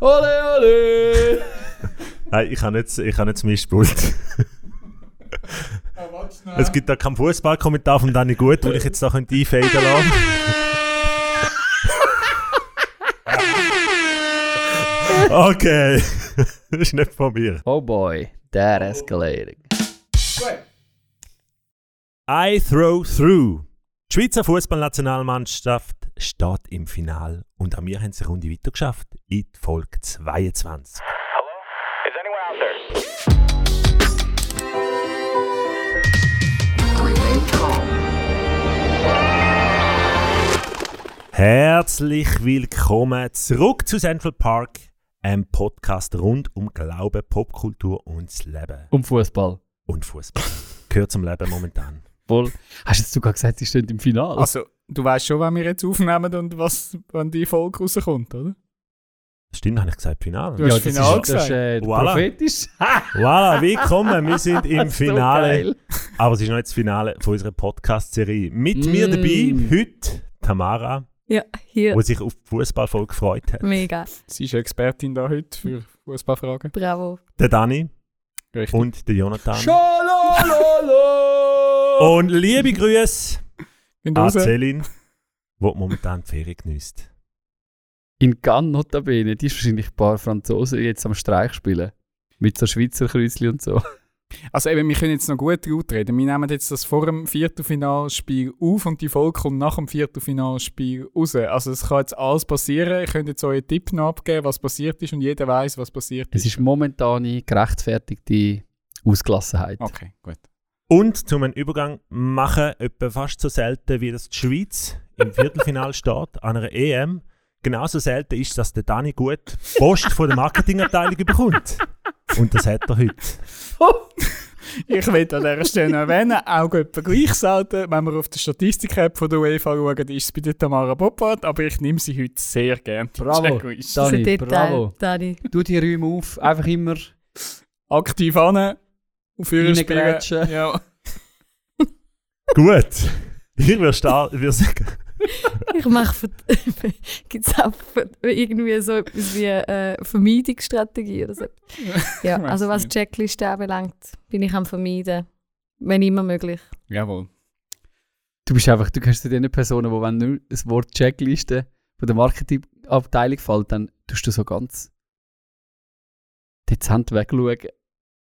Ole, ole! Nein, ich habe nicht, ich habe nicht Mischpult. es gibt da keinen Fußballkommentar von Danny Gut, den ich jetzt da könnte einfaden lassen. okay. das ist nicht von mir. Oh boy, that escalating. I throw through. Die Schweizer Fußballnationalmannschaft steht im Finale und auch wir haben es eine Runde weiter geschafft in die Folge 22. Is anyone out there? Herzlich willkommen zurück zu Central Park, einem Podcast rund um Glaube, Popkultur und das Leben. Um Fußball. Und Fußball. Gehört zum Leben momentan. Voll. Hast du jetzt sogar gesagt, sie stehen im Finale? Also, du weißt schon, wann wir jetzt aufnehmen und was, wann die Folge rauskommt, oder? Stimmt, habe ich gesagt Finale? Du hast das Finale ist, das ist gesagt. äh, Voilà. prophetisch. Voilà, willkommen, wir sind im Finale. Aber es ist noch nicht das Finale von unserer Podcast-Serie. Mit mir Mm. dabei heute Tamara, Ja, hier. die sich auf die Fußballfolge gefreut hat. Mega. Sie ist Expertin da heute für Fußballfragen. Bravo. Der Dani Richtig. und der Jonathan. Scholololo! Und liebe Grüße Gehen raus. Celine, die momentan die Ferien genießt. In Cannes notabene, die ist wahrscheinlich ein paar Franzosen die jetzt am Streich spielen. Mit so Schweizer Kreuzli und so. Also eben, wir können jetzt noch gut gut reden. Wir nehmen jetzt das vor dem Viertelfinalspiel auf und die Folge kommt nach dem Viertelfinalspiel raus. Also es kann jetzt alles passieren. Ihr könnt jetzt euren Tipp noch abgeben, was passiert ist und jeder weiß, was passiert Es ist momentane gerechtfertigte Ausgelassenheit. Okay, gut. Und zum einen Übergang machen, etwa fast so selten wie das die Schweiz im Viertelfinal steht, an einer EM. Genauso selten ist, dass der Dani gut Post von der Marketingabteilung bekommt. Und das hat er heute. Ich will an dieser Stelle noch erwähnen, auch etwa gleich selten, wenn wir auf die Statistik-App von der UEFA schauen, ist es bei der Tamara Boppard, aber ich nehme sie heute sehr gerne. Bravo. Dani, bravo. Dani. Du die Räume auf, einfach immer Aktiv an, auf spielen. Reingrätschen. Ja. Gut. Ich würde sagen, Ich mache. Gibt es auch irgendwie so etwas wie äh, Vermeidungsstrategie oder so? Ja, also was nicht. Checkliste anbelangt, bin ich am Vermeiden. Wenn immer möglich. Jawohl. Du bist einfach, du gehörst zu den Personen, wo wenn nur das Wort Checkliste von der Marketingabteilung fällt, dann tust du so ganz dezent wegschauen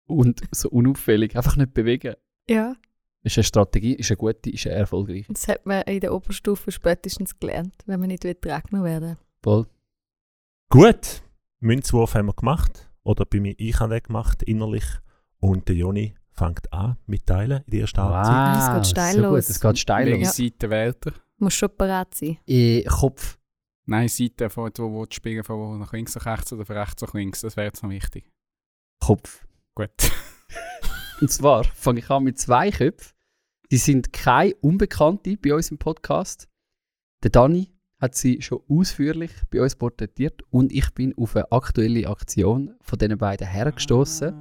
und so unauffällig einfach nicht bewegen. Ja, Ist eine Strategie, ist eine gute, ist eine erfolgreiche. das hat man in der Oberstufe spätestens gelernt, wenn man nicht getragen werden Voll. gut. Münzwurf haben wir gemacht. Oder bei mir, ich habe den gemacht, innerlich. Und der Joni fängt an mit Teilen in der ersten Halbzeit. es geht steil so los. Gut, es geht steil Welche los. Seite wählt er? Muss schon bereit sein. Äh, Kopf. Nein, Seite, von wo, wo die spielen, von wo nach links nach rechts oder von rechts nach links. Das wäre jetzt noch wichtig. Kopf. Gut. Und zwar fange ich an mit zwei Köpfen. Die sind keine Unbekannte bei uns im Podcast. Der Dani hat sie schon ausführlich bei uns porträtiert und ich bin auf eine aktuelle Aktion von diesen beiden hergestoßen.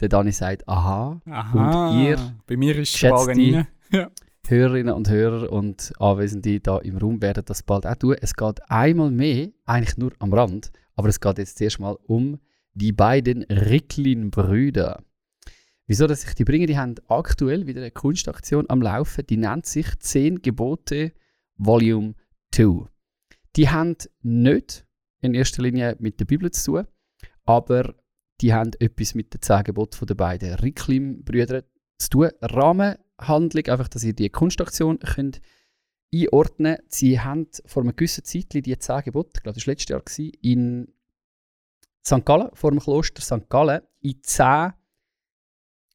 Der Dani sagt, aha, Aha. Und ihr, Bei mir ist geschätzte- rein. Hörerinnen und Hörer und Anwesende da im Raum werden das bald auch tun. Es geht einmal mehr, eigentlich nur am Rand, aber es geht jetzt zuerst mal um die beiden Ricklin-Brüder. Wieso, dass ich die bringe? Die haben aktuell wieder eine Kunstaktion am Laufen, die nennt sich 10 Gebote Volume 2. Die haben nicht in erster Linie mit der Bibel zu tun, aber die haben etwas mit den 10 Geboten der beiden Ricklin-Brüder zu tun. Rahmenhandlung, einfach, dass ihr die Kunstaktion könnt einordnen. Sie haben vor einer gewissen Zeit die 10 Gebote, ich glaube, das war letztes Jahr, in St. Gallen, vor dem Kloster St. Gallen, in 10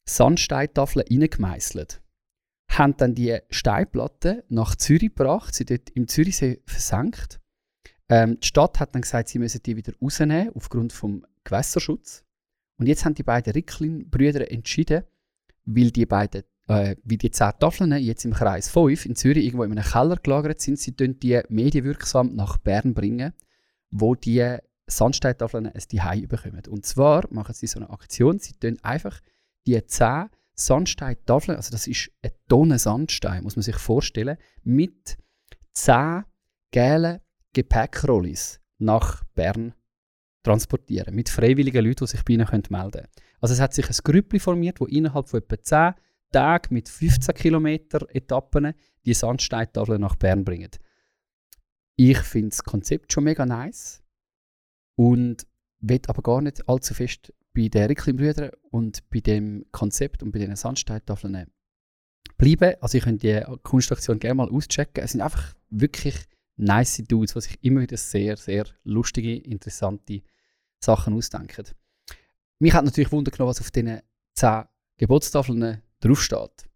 Sandsteintafeln reingemeißelt. Haben dann die Steinplatten nach Zürich gebracht, sie dort im Zürichsee versenkt. Ähm, die Stadt hat dann gesagt, sie müssen die wieder rausnehmen, aufgrund vom Gewässerschutz. Und jetzt haben die beiden Ricklin-Brüder entschieden, weil die beiden, äh, wie die zehn Tafeln jetzt im Kreis 5 in Zürich irgendwo in einem Keller gelagert sind, sie die medienwirksam nach Bern bringen, wo die Sandsteintafeln ein Zuhause bekommen. Und zwar machen sie so eine Aktion, sie tun einfach die 10 Sandsteintafeln, also das ist eine Tonne Sandstein, muss man sich vorstellen, mit 10 gelben Gepäckrollis nach Bern transportieren mit freiwilligen Leuten, die sich bei ihnen melden können. Also es hat sich ein Grüppli formiert, wo innerhalb von etwa 10 Tagen mit 15 Kilometer Etappen die Sandsteintafeln nach Bern bringen. Ich finde das Konzept schon mega nice und will aber gar nicht allzu fest bei den Ricklin-Brüdern und bei dem Konzept und bei den Sandsteintafeln bleiben. Also ich könnt die Kunstaktion gerne mal auschecken. Es sind einfach wirklich nice Dudes, die sich immer wieder sehr, sehr lustige, interessante Sachen ausdenken. Mich hat natürlich Wunder genommen, was auf diesen 10 Geburtstafeln draufsteht.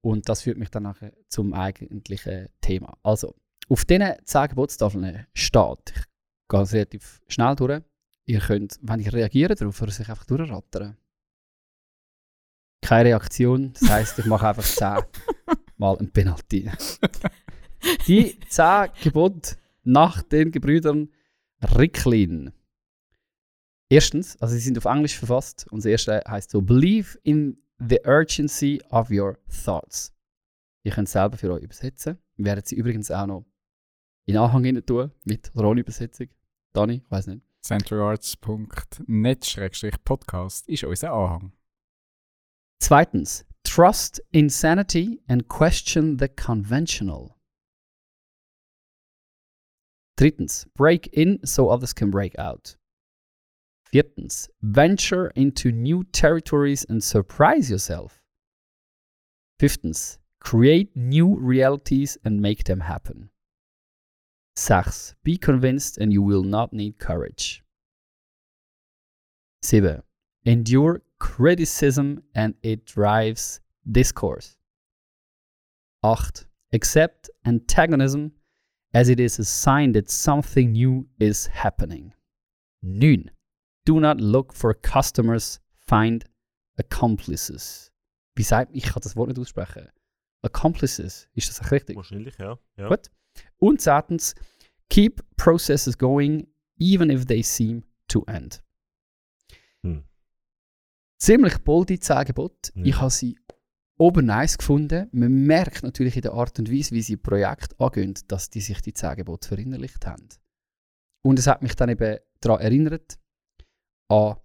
Und das führt mich dann nachher zum eigentlichen Thema. Also, auf diesen 10 Geburtstafeln steht, ich gehe es relativ schnell durch, ihr könnt, wenn ich reagiere darauf, oder sich einfach durchrattern. Keine Reaktion, das heisst, ich mache einfach 10 mal ein Penalty. Die 10 Gebote nach den Gebrüdern Ricklin. Erstens, also sie sind auf Englisch verfasst und das erste heißt so: Believe in the urgency of your thoughts. Ihr könnt es selber für euch übersetzen. Wir werden sie übrigens auch noch in Anhang hinein tun mit Rollübersetzung. Dani, ich weiß nicht. centralarts.net-podcast ist unser Anhang. Zweitens, trust insanity and question the conventional. Drittens, break in so others can break out. Viertens, venture into new territories and surprise yourself. Fünftens, create new realities and make them happen. Sechs, be convinced and you will not need courage. Sieben, endure criticism and it drives discourse. Acht, accept antagonism as it is a sign that something new is happening. 9. Do not look for customers, find accomplices. Wie sagt ich kann das Wort nicht aussprechen. Accomplices, ist das richtig? Wahrscheinlich, ja. ja. Gut. Und zweitens, keep processes going, even if they seem to end. Hm. Ziemlich bolde 10 Gebote. Ja. Ich habe sie oben nice gefunden. Man merkt natürlich in der Art und Weise, wie sie Projekt angehen, dass die sich die 10 Gebote verinnerlicht haben. Und es hat mich dann eben daran erinnert, an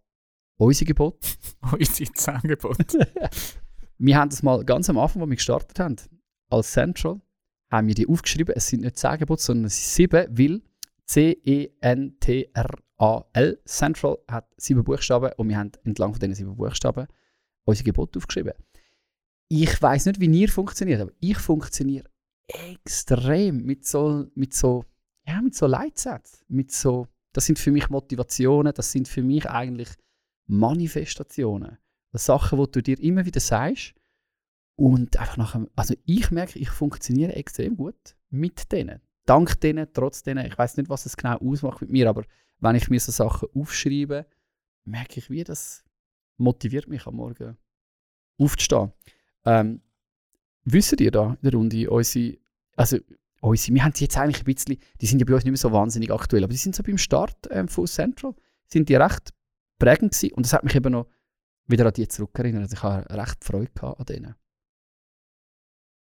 unsere Gebote. Unsere Zangebot. Wir haben das mal ganz am Anfang, als wir gestartet haben, als Central, haben wir die aufgeschrieben. Es sind nicht 10 Gebote, sondern es sind sieben, weil C-E-N-T-R-A-L, Central, hat sieben Buchstaben und wir haben entlang von diesen sieben Buchstaben unsere Gebote aufgeschrieben. Ich weiß nicht, wie ihr funktioniert, aber ich funktioniere extrem mit so, mit so, ja, mit so Leitsätzen. Mit so, das sind für mich Motivationen, das sind für mich eigentlich Manifestationen. Das Sachen, die du dir immer wieder sagst. Und einfach nachher, also ich merke, ich funktioniere extrem gut mit denen. Dank denen, trotz denen. Ich weiß nicht, was es genau ausmacht mit mir, aber wenn ich mir so Sachen aufschreibe, merke ich, wie das motiviert mich am Morgen aufzustehen. Ähm, wisst ihr da in der Runde, unsere, also unsere, wir haben die jetzt eigentlich ein bisschen, die sind ja bei uns nicht mehr so wahnsinnig aktuell, aber die sind so beim Start ähm, von Central, sind die recht prägend gewesen und das hat mich eben noch wieder an die zurückerinnert. Also ich habe recht Freude an denen.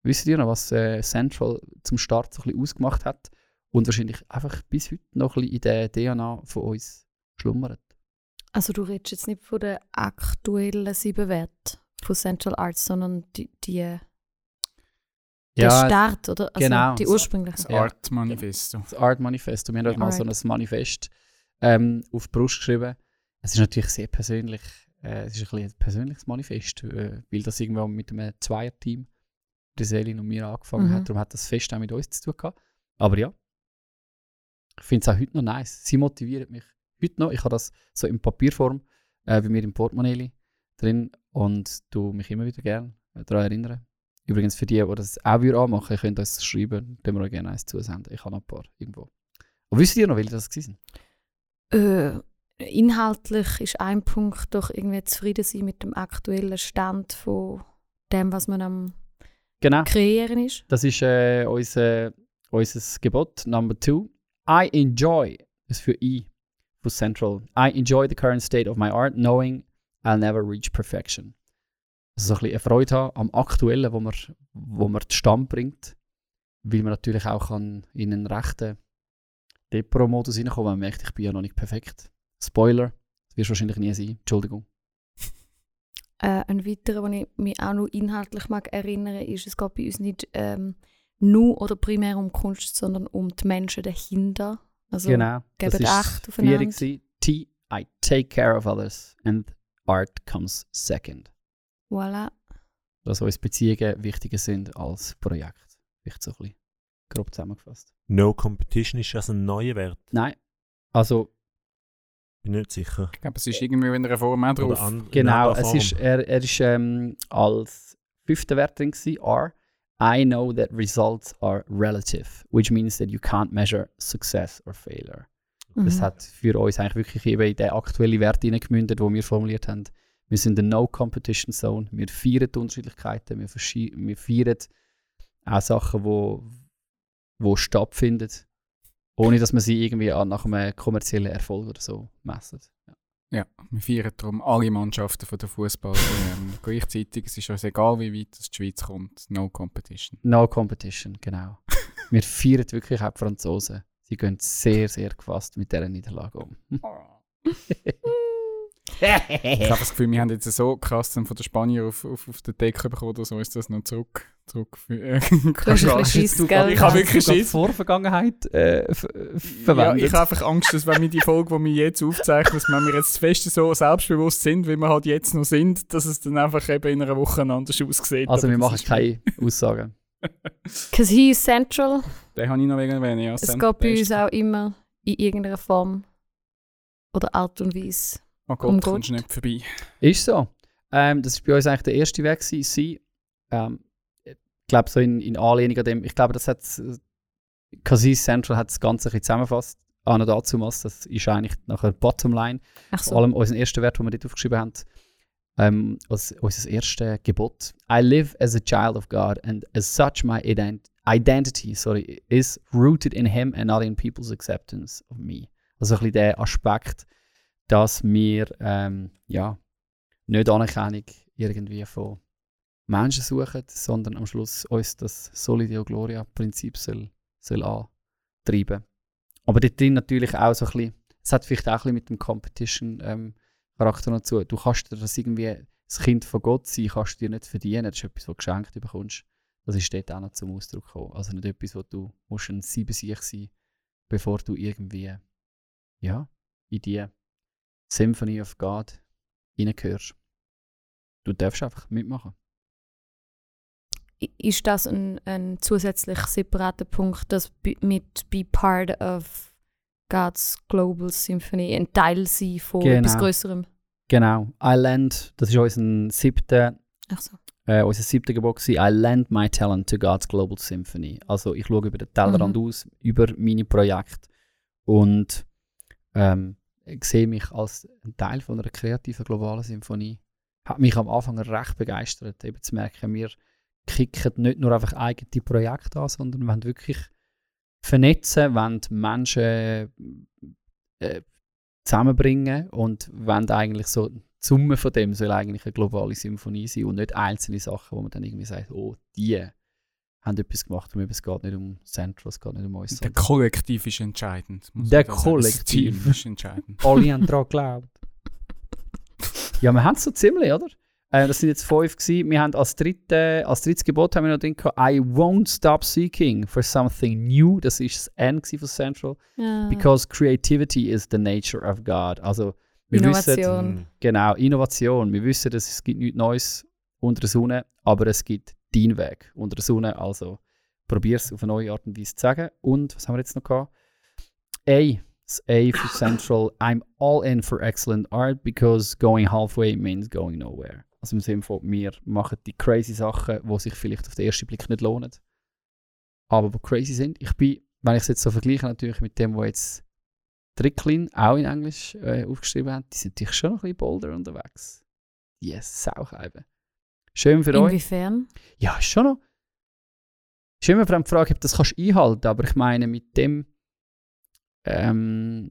Wisst ihr noch, was äh, Central zum Start so ein bisschen ausgemacht hat und wahrscheinlich einfach bis heute noch ein bisschen in der DNA von uns schlummert? Also du redest jetzt nicht von den aktuellen sieben Werten von Central Arts, sondern die, die der Start, oder? Also genau. Die ursprüngliche. Das Art Manifesto. das Art Manifesto. Wir haben dort mal so ein Manifest ähm, auf die Brust geschrieben. Es ist natürlich sehr persönlich. Äh, es ist ein, bisschen ein persönliches Manifest, äh, weil das irgendwann mit einem Zweierteam, der Selin und mir angefangen Mhm. hat. Darum hat das fest auch mit uns zu tun gehabt. Aber ja, ich finde es auch heute noch nice. Sie motiviert mich heute noch. Ich habe das so in Papierform äh, bei mir im Portemonnaie drin und du mich immer wieder gerne daran erinnern. Übrigens für die, die das auch wieder anmachen, könnt ihr uns schreiben, dann wir euch gerne eins zusenden. Ich habe noch ein paar irgendwo. Aber wisst ihr noch, welche das waren? Äh, inhaltlich ist ein Punkt doch irgendwie zufrieden sein mit dem aktuellen Stand von dem, was man am Genau. kreieren ist. Das ist äh, unser, unser Gebot Number two. I enjoy, ist für I von Central. I enjoy the current state of my art, knowing I'll never reach perfection. Also so ein bisschen eine Freude haben am Aktuellen, wo man, wo man zustande bringt, weil man natürlich auch kann in einen rechten Depro-Modus reinkommen, wenn man merkt, ich bin ja noch nicht perfekt. Spoiler, das wirst du wahrscheinlich nie sein. Entschuldigung. Äh, ein weiterer, den ich mich auch noch inhaltlich mag erinnern ist, es geht bei uns nicht ähm, nur oder primär um Kunst, sondern um die Menschen dahinter. Also genau. das ist Acht aufeinander. T, I take care of others and art comes second. Voilà. Dass uns Beziehungen wichtiger sind als Projekt. Vielleicht so ein bisschen grob zusammengefasst. No Competition ist das ein neuer Wert? Nein, also Bin nicht sicher. Ich glaube, es ist irgendwie in einer Form auch drauf. An, Genau, es ist, er, er ist ähm, als fünfter Wert drin gewesen, R. I know that results are relative, which means that you can't measure success or failure. Das Mhm. hat für uns eigentlich wirklich eben in den aktuellen Wert hineingemündet, den wir formuliert haben. Wir sind in der No-Competition Zone. Wir feiern die Unterschiedlichkeiten. Wir, wir feiern auch Sachen, wo, wo stattfinden, ohne dass man sie irgendwie an, nach einem kommerziellen Erfolg oder so messen. Ja. Ja, wir feiern darum alle Mannschaften von der Fußball ähm, gleichzeitig. Es ist uns egal, wie weit die Schweiz kommt. No Competition. No Competition, genau. wir feiern wirklich auch die Franzosen. Sie gehen sehr, sehr gefasst mit dieser Niederlage um. Ich habe das Gefühl, wir haben jetzt so krass von den Spaniern auf, auf, auf den Deckel bekommen, dass uns das noch zurück, zurück äh, hast ein Schiss, gell? Ich habe wirklich Schiss. Vorvergangenheit äh, f- Ja, verwendet. ich habe einfach Angst, dass wenn wir die Folge, die wir jetzt aufzeichnen, dass wenn wir jetzt fest so selbstbewusst sind, wie wir halt jetzt noch sind, dass es dann einfach eben in einer Woche anders aussieht. also wir machen ist- keine Aussagen. Because he is central. Den habe ich noch wegen erwähnen. Ja, Es geht bei uns ist- auch immer in irgendeiner Form oder Art und Weise. Oh Gott, um kommst du Gott. nicht vorbei. Ist so. Ähm, das ist bei uns eigentlich der erste Weg gewesen. Sie, ähm, ich glaube so in, in Anlehnung an dem, ich glaube, das hat Cassis Central hat das Ganze ein bisschen zusammengefasst. An und dazumals, das ist eigentlich nachher Bottomline. Ach Vor so. allem unseren ersten Wert, den wir dort aufgeschrieben haben, ähm, als unser erstes Gebot. I live as a child of God and as such my ident identity sorry, is rooted in Him and not in people's acceptance of me. Also ein bisschen der Aspekt, dass wir ähm, ja, nicht Anerkennung irgendwie von Menschen suchen, sondern am Schluss uns das Solideo Gloria-Prinzip soll, soll antreiben. Aber dort drin natürlich auch so ein bisschen, es hat vielleicht auch ein bisschen mit dem Competition-Charakter noch zu. Du kannst dir das irgendwie, das Kind von Gott sein, kannst du dir nicht verdienen. Das ist etwas, was du geschenkt bekommst. Das ist dort auch noch zum Ausdruck gekommen. Also nicht etwas, wo du musst ein Siebensieg sein bevor du irgendwie ja, in die Symphony of God reingehörst. Du darfst einfach mitmachen. Ist das ein, ein zusätzlich separater Punkt, dass mit Be Part of God's Global Symphony ein Teil sein von Genau. etwas Größerem? Genau. I lend, das ist unser siebter Ach so. äh, unser siebter Gebot I lend my talent to God's Global Symphony. Also ich schaue über den Tellerrand Mhm. aus, über meine Projekte und ähm, sehe mich als ein Teil von einer kreativen globalen Symphonie. Hat mich am Anfang recht begeistert, eben zu merken, wir kicken nicht nur einfach eigene Projekte an, sondern wollen wirklich vernetzen, wollen Menschen äh, zusammenbringen und wollen eigentlich so die Summe von dem soll eigentlich eine globale Symphonie sein und nicht einzelne Sachen, wo man dann irgendwie sagt, oh, die haben etwas gemacht, aber es geht nicht um Central, es geht nicht um uns. Der Kollektiv ist entscheidend. Der da sagen. Kollektiv. Das Team ist entscheidend. alle haben daran geglaubt. Ja, wir haben es so ziemlich, oder? Äh, das sind jetzt fünf gewesen. Wir haben als, dritte, als drittes Gebot haben wir noch drin gehabt, I won't stop seeking for something new. Das ist das N von Central. Ja. Because creativity is the nature of God. Also, wir wissen, Innovation. Genau, Innovation. Wir wissen, dass es gibt nichts Neues unter der Sonne, aber es gibt deinen Weg unter der Sonne. Also probier es auf eine neue Art und Weise zu sagen. Und was haben wir jetzt noch gehabt? A. Das A für Central. I'm all in for excellent art because going halfway means going nowhere. Also im Sinne von, wir machen die crazy Sachen, die sich vielleicht auf den ersten Blick nicht lohnen, aber die crazy sind. Ich bin, wenn ich es jetzt so vergleiche, natürlich mit dem, was jetzt Tricklin auch in Englisch äh, aufgeschrieben hat, die sind natürlich schon ein bisschen bolder unterwegs. Yes, Saucheiben. Schön für euch. Inwiefern? Ja, ist schon noch. Ist immer die Frage, ob du das kannst einhalten aber ich meine, mit dem. Ähm,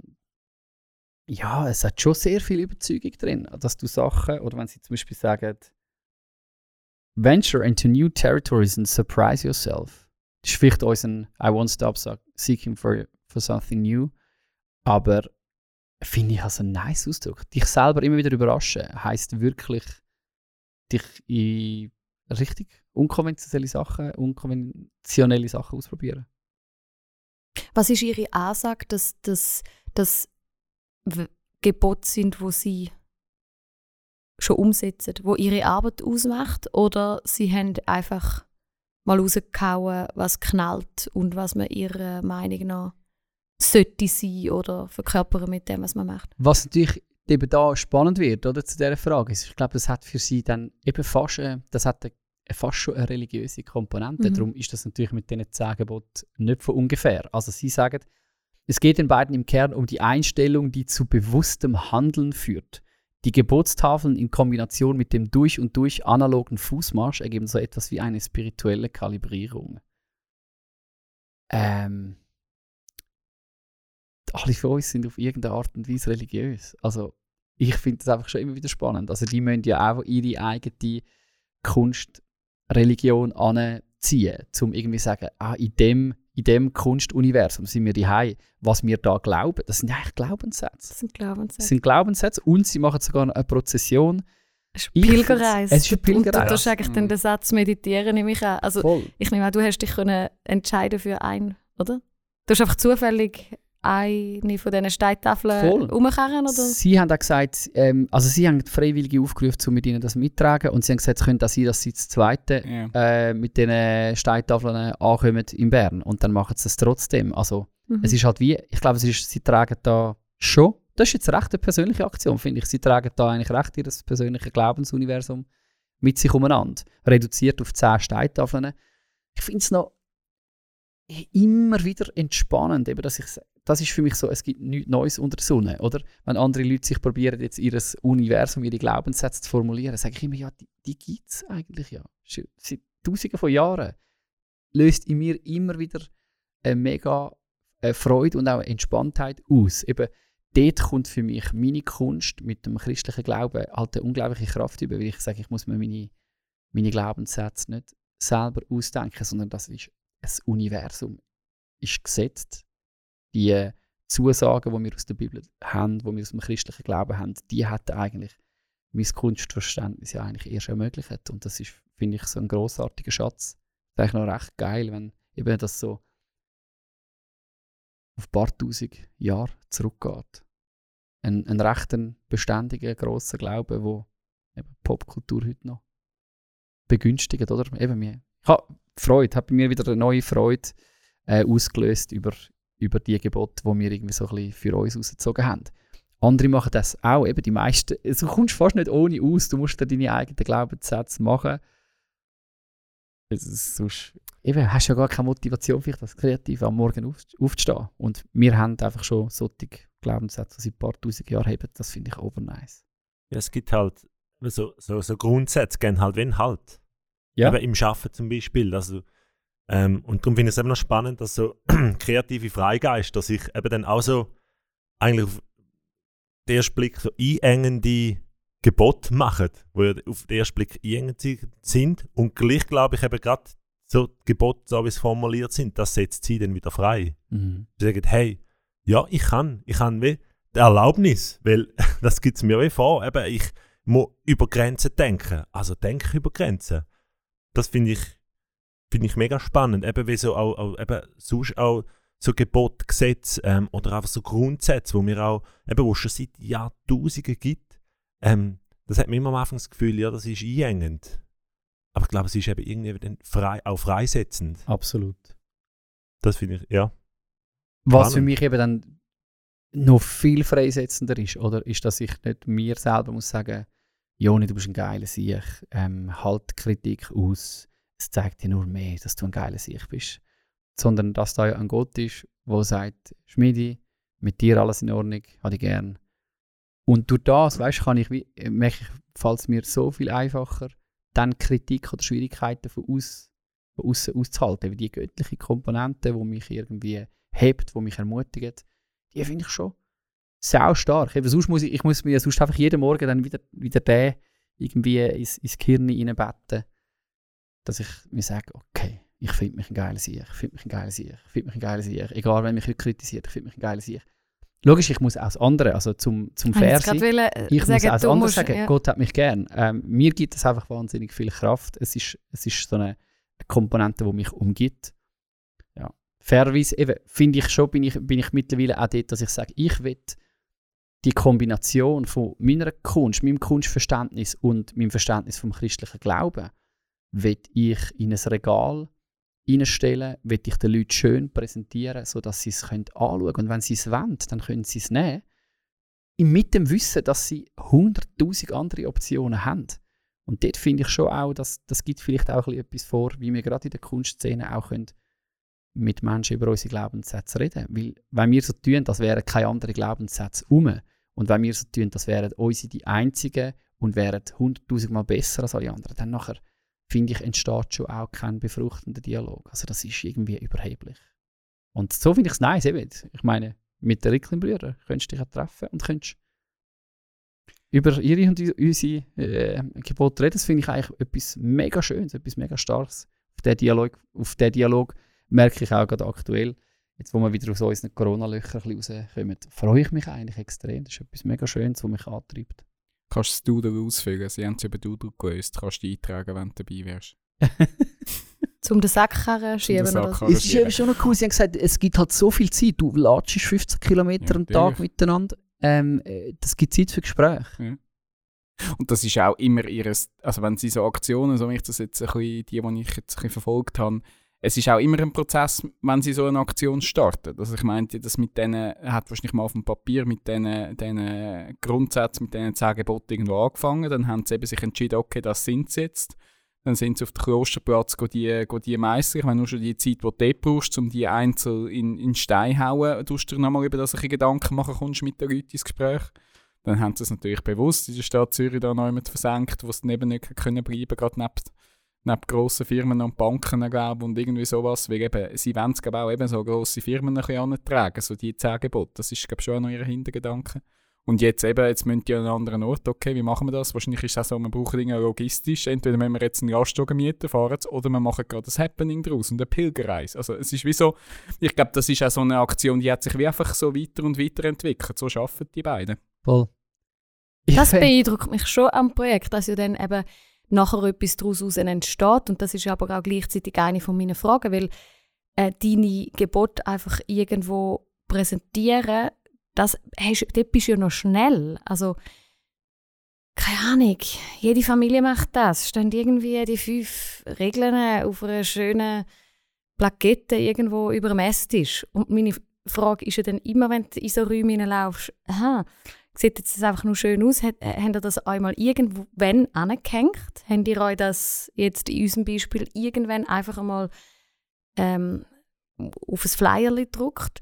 ja, es hat schon sehr viel Überzeugung drin, dass du Sachen, oder wenn sie zum Beispiel sagen, Venture into new territories and surprise yourself. Das ist vielleicht unser I won't stop seeking for, for something new, aber finde ich also einen nice Ausdruck. Dich selber immer wieder überraschen heisst wirklich, dich in richtig unkonventionelle Sachen, unkonventionelle Sachen ausprobieren. Was ist Ihre Ansage, dass das dass Gebote sind, wo Sie schon umsetzen, wo Ihre Arbeit ausmacht? Oder Sie haben einfach mal rausgehauen, was knallt und was man Ihrer Meinung nach sollte sein oder verkörpern mit dem, was man macht? Was natürlich eben da spannend wird, oder, zu dieser Frage, ist, ich glaube, das hat für sie dann eben fast, äh, das hat eine, fast schon eine religiöse Komponente. Mhm. Darum ist das natürlich mit diesen zehn Geboten nicht von ungefähr. Also sie sagen, es geht den beiden im Kern um die Einstellung, die zu bewusstem Handeln führt. Die Gebotstafeln in Kombination mit dem durch und durch analogen Fußmarsch ergeben so etwas wie eine spirituelle Kalibrierung. Ähm, alle von uns sind auf irgendeine Art und Weise religiös. Also ich finde das einfach schon immer wieder spannend. Also die müssen ja auch ihre eigene Kunstreligion anziehen, um irgendwie zu sagen, ah, in dem, in dem Kunstuniversum sind wir die Was wir da glauben, das sind eigentlich Glaubenssätze. Das sind Glaubenssätze. Das sind Glaubenssätze und sie machen sogar eine Prozession. Es ist Pilgerreise. es ist eine Und du Pilgerreise. darfst eigentlich dann den Satz meditieren, nehme ich an. Also Voll. ich nehme an, du hast dich können entscheiden für einen, oder? Du hast einfach zufällig eine von diesen Steintafeln Voll. umkehren, oder? Sie haben auch gesagt, ähm, also sie haben die Freiwillige aufgerufen, um mit ihnen das mittragen und sie haben gesagt, es könnte auch sein, dass sie das zweite Ja. äh, mit diesen Steintafeln ankommen in Bern und dann machen sie es trotzdem. Also Mhm. es ist halt wie, ich glaube, es ist, sie tragen da schon, das ist jetzt recht eine persönliche Aktion, finde ich. Sie tragen da eigentlich recht ihr persönliches Glaubensuniversum mit sich umeinander. Reduziert auf 10 Steintafeln. Ich finde es noch immer wieder entspannend, eben, dass ich, das ist für mich so, es gibt nichts Neues unter der Sonne, oder? Wenn andere Leute sich probieren, jetzt ihr Universum, ihre Glaubenssätze zu formulieren, sage ich immer, ja, die, die gibt es eigentlich ja. Seit tausenden von Jahren. Löst in mir immer wieder eine mega äh, Freude und auch Entspanntheit aus. Eben, dort kommt für mich meine Kunst mit dem christlichen Glauben halt eine unglaubliche Kraft über, weil ich sage, ich muss mir meine, meine Glaubenssätze nicht selber ausdenken, sondern das ist ein Universum ist gesetzt. Die Zusagen, die wir aus der Bibel haben, die wir aus dem christlichen Glauben haben, die hat eigentlich mein Kunstverständnis ja eigentlich erst ermöglicht. Und das ist, finde ich, so ein großartiger Schatz. Das ist eigentlich noch recht geil, wenn eben das so auf ein paar tausend Jahre zurückgeht. Ein, ein recht beständiger, grosser Glaube, wo eben Popkultur heute noch begünstigt, oder? Eben, ich habe Freude, hat bei mir wieder eine neue Freude äh, ausgelöst über, über die Gebote, die wir irgendwie so ein bisschen für uns rausgezogen haben. Andere machen das auch, eben die meisten. Du kommst fast nicht ohne aus, du musst dir deine eigenen Glaubenssätze machen. Es ist sonst, eben, hast ja gar keine Motivation, vielleicht als Kreativ am Morgen auf, aufzustehen. Und wir haben einfach schon solche Glaubenssätze, die seit ein paar tausend Jahren haben. Das finde ich obernice. Ja, es gibt halt so, so, so Grundsätze, gehen halt wenn halt. Ja. Eben im Schaffen zum Beispiel. Also, ähm, und darum finde ich es eben noch spannend, dass so kreative Freigeister sich eben dann auch so eigentlich auf den ersten Blick so einengende Gebote machen, wo ja auf den ersten Blick einengend si- sind und gleich glaube ich eben gerade so die Gebote, so wie sie formuliert sind, das setzt sie dann wieder frei. Mhm. Sie sagen, hey, ja, ich kann, ich kann wie die Erlaubnis, weil das gibt es mir wie vor, eben, ich muss über Grenzen denken, also denke ich über Grenzen. Das finde ich, finde ich mega spannend, eben wie so auch, auch eben sonst auch so Gebot, Gesetz ähm, oder einfach so Grundsätze, wo mir auch, eben, wo es schon seit Jahrtausenden gibt, ähm, das hat mir immer am Anfang das Gefühl, ja, das ist einengend. Aber ich glaube, es ist eben irgendwie dann frei, auch freisetzend. Absolut. Das finde ich, ja. Was für Spannend. mich eben dann noch viel freisetzender ist, oder? Ist, dass ich nicht mir selber muss sagen, Joni, du bist ein geiler Sieg, ähm, halt Kritik aus, es zeigt dir nur mehr, dass du ein geiler Sieg bist. Sondern dass da ein Gott ist, der sagt, Schmidi, mit dir alles in Ordnung, habe ich gern. Und durch das, weißt, kann ich, äh, merke ich, fällt es mir so viel einfacher, dann Kritik oder Schwierigkeiten von, aus, von außen auszuhalten, wie die göttliche Komponente, die mich irgendwie hebt, die mich ermutigt, die finde ich schon sau stark. Eben, sonst muss ich, ich muss mir sonst einfach jeden Morgen dann wieder, wieder den irgendwie ins, ins Gehirn reinbetten, dass ich mir sage, okay, ich finde mich ein geiler Sieg, ich finde mich ein geiler Sieg, ich finde mich ein geiler Sieg. Egal, wer mich heute kritisiert, ich finde mich ein geiler Sieg. logisch, ich muss auch das andere, also zum, zum fair Ich sein. äh, Ich muss sagen, auch das andere musst- sagen, ja. Gott hat mich gern. Ähm, mir gibt es einfach wahnsinnig viel Kraft. Es ist, es ist so eine Komponente, die mich umgibt. Ja. Fairerweise, eben, finde ich schon, bin ich, bin ich mittlerweile auch dort, dass ich sage, ich will die Kombination von meiner Kunst, meinem Kunstverständnis und meinem Verständnis vom christlichen Glauben, will ich in ein Regal reinstellen, will ich den Leuten schön präsentieren, sodass sie es anschauen können. Und wenn sie es wollen, dann können sie es nehmen mit dem Wissen, dass sie hunderttausend andere Optionen haben. Und dort finde ich schon auch, dass das gibt vielleicht auch etwas vor, wie wir gerade in der Kunstszene auch können mit Menschen über unsere Glaubenssätze reden. Weil wenn wir so tun, das wären keine anderen Glaubenssätze um. Und wenn wir so tun, das wären unsere die einzigen und wären hunderttausendmal besser als alle anderen, dann nachher, finde ich, entsteht schon auch kein befruchtender Dialog. Also das ist irgendwie überheblich. Und so finde ich es nice. Eben. Ich meine, mit den Ricklin-Brüdern könntest du dich auch treffen und könntest über ihre und unsere äh, Gebote reden. Das finde ich eigentlich etwas mega Schönes, etwas mega Starkes. Auf den Dialog, Dialog merke ich auch gerade aktuell, jetzt wo wir wieder aus unseren Corona-Löchern rauskommen, freue ich mich eigentlich extrem. Das ist etwas mega Schönes, was mich antreibt. Kannst du das Doodle ausfüllen? Sie haben es über Doodle gelöst. Kannst du eintragen, wenn du dabei wärst. Zum den Sackkarren schieben Sack oder so. Es ist eben schon noch cool, sie haben gesagt, es gibt halt so viel Zeit. Du latschst 15 Kilometer Ja, am Tag miteinander. Ähm, äh, das gibt Zeit für Gespräche. Und das ist auch immer ihres, also wenn sie so Aktionen, so wie ich das jetzt ein bisschen, die, die ich jetzt ein bisschen verfolgt habe, es ist auch immer ein Prozess, wenn sie so eine Aktion starten. Also ich meinte, das mit denen, hat wahrscheinlich mal auf dem Papier mit diesen, diesen Grundsätzen, mit diesen zehn irgendwo angefangen, dann haben sie eben sich entschieden, okay, das sind sie jetzt. Dann sind sie auf den Klosterplatz go die, go die meistern. Ich meine, nur schon die Zeit, die du brauchst, um die einzeln in, in Stein zu hauen, tust du dir nochmal über das ein Gedanken machen kommst mit den Leuten ins Gespräch. Dann haben sie es natürlich bewusst in der Stadt Zürich da noch jemand versenkt, wo sie neben nicht können bleiben, gerade neben, neben grossen Firmen und Banken, glaube und irgendwie sowas. Weil eben, sie wollen es, auch eben so grosse Firmen ein bisschen antragen, so die zehn Gebote. Das ist, glaube ich, schon auch noch ihr Hintergedanke. Und jetzt eben, jetzt müssen die an einen anderen Ort, okay, wie machen wir das? Wahrscheinlich ist es auch so, man braucht Dinge logistisch. Entweder wenn wir jetzt einen Gastwagen mieten, fahren oder wir machen gerade ein Happening daraus und eine Pilgerreise. Also es ist wie so, ich glaube, das ist auch so eine Aktion, die hat sich wie einfach so weiter und weiter entwickelt. So arbeiten die beiden. Voll. Das beeindruckt mich schon am Projekt, dass ja dann eben nachher etwas daraus entsteht. Und das ist aber auch gleichzeitig eine von meinen Fragen, weil äh, deine Gebote einfach irgendwo präsentieren, das hast, dort bist du ja noch schnell. Also, keine Ahnung, jede Familie macht das. Stehen irgendwie die fünf Regeln auf einer schönen Plakette irgendwo über dem Esstisch. Und meine Frage ist ja dann immer, wenn du in so Räume hineinlaufst, sieht jetzt das einfach nur schön aus? Äh, habt ihr das einmal irgendwann angehängt? Habt ihr euch das jetzt in unserem Beispiel irgendwann einfach einmal ähm, auf ein Flyer gedruckt?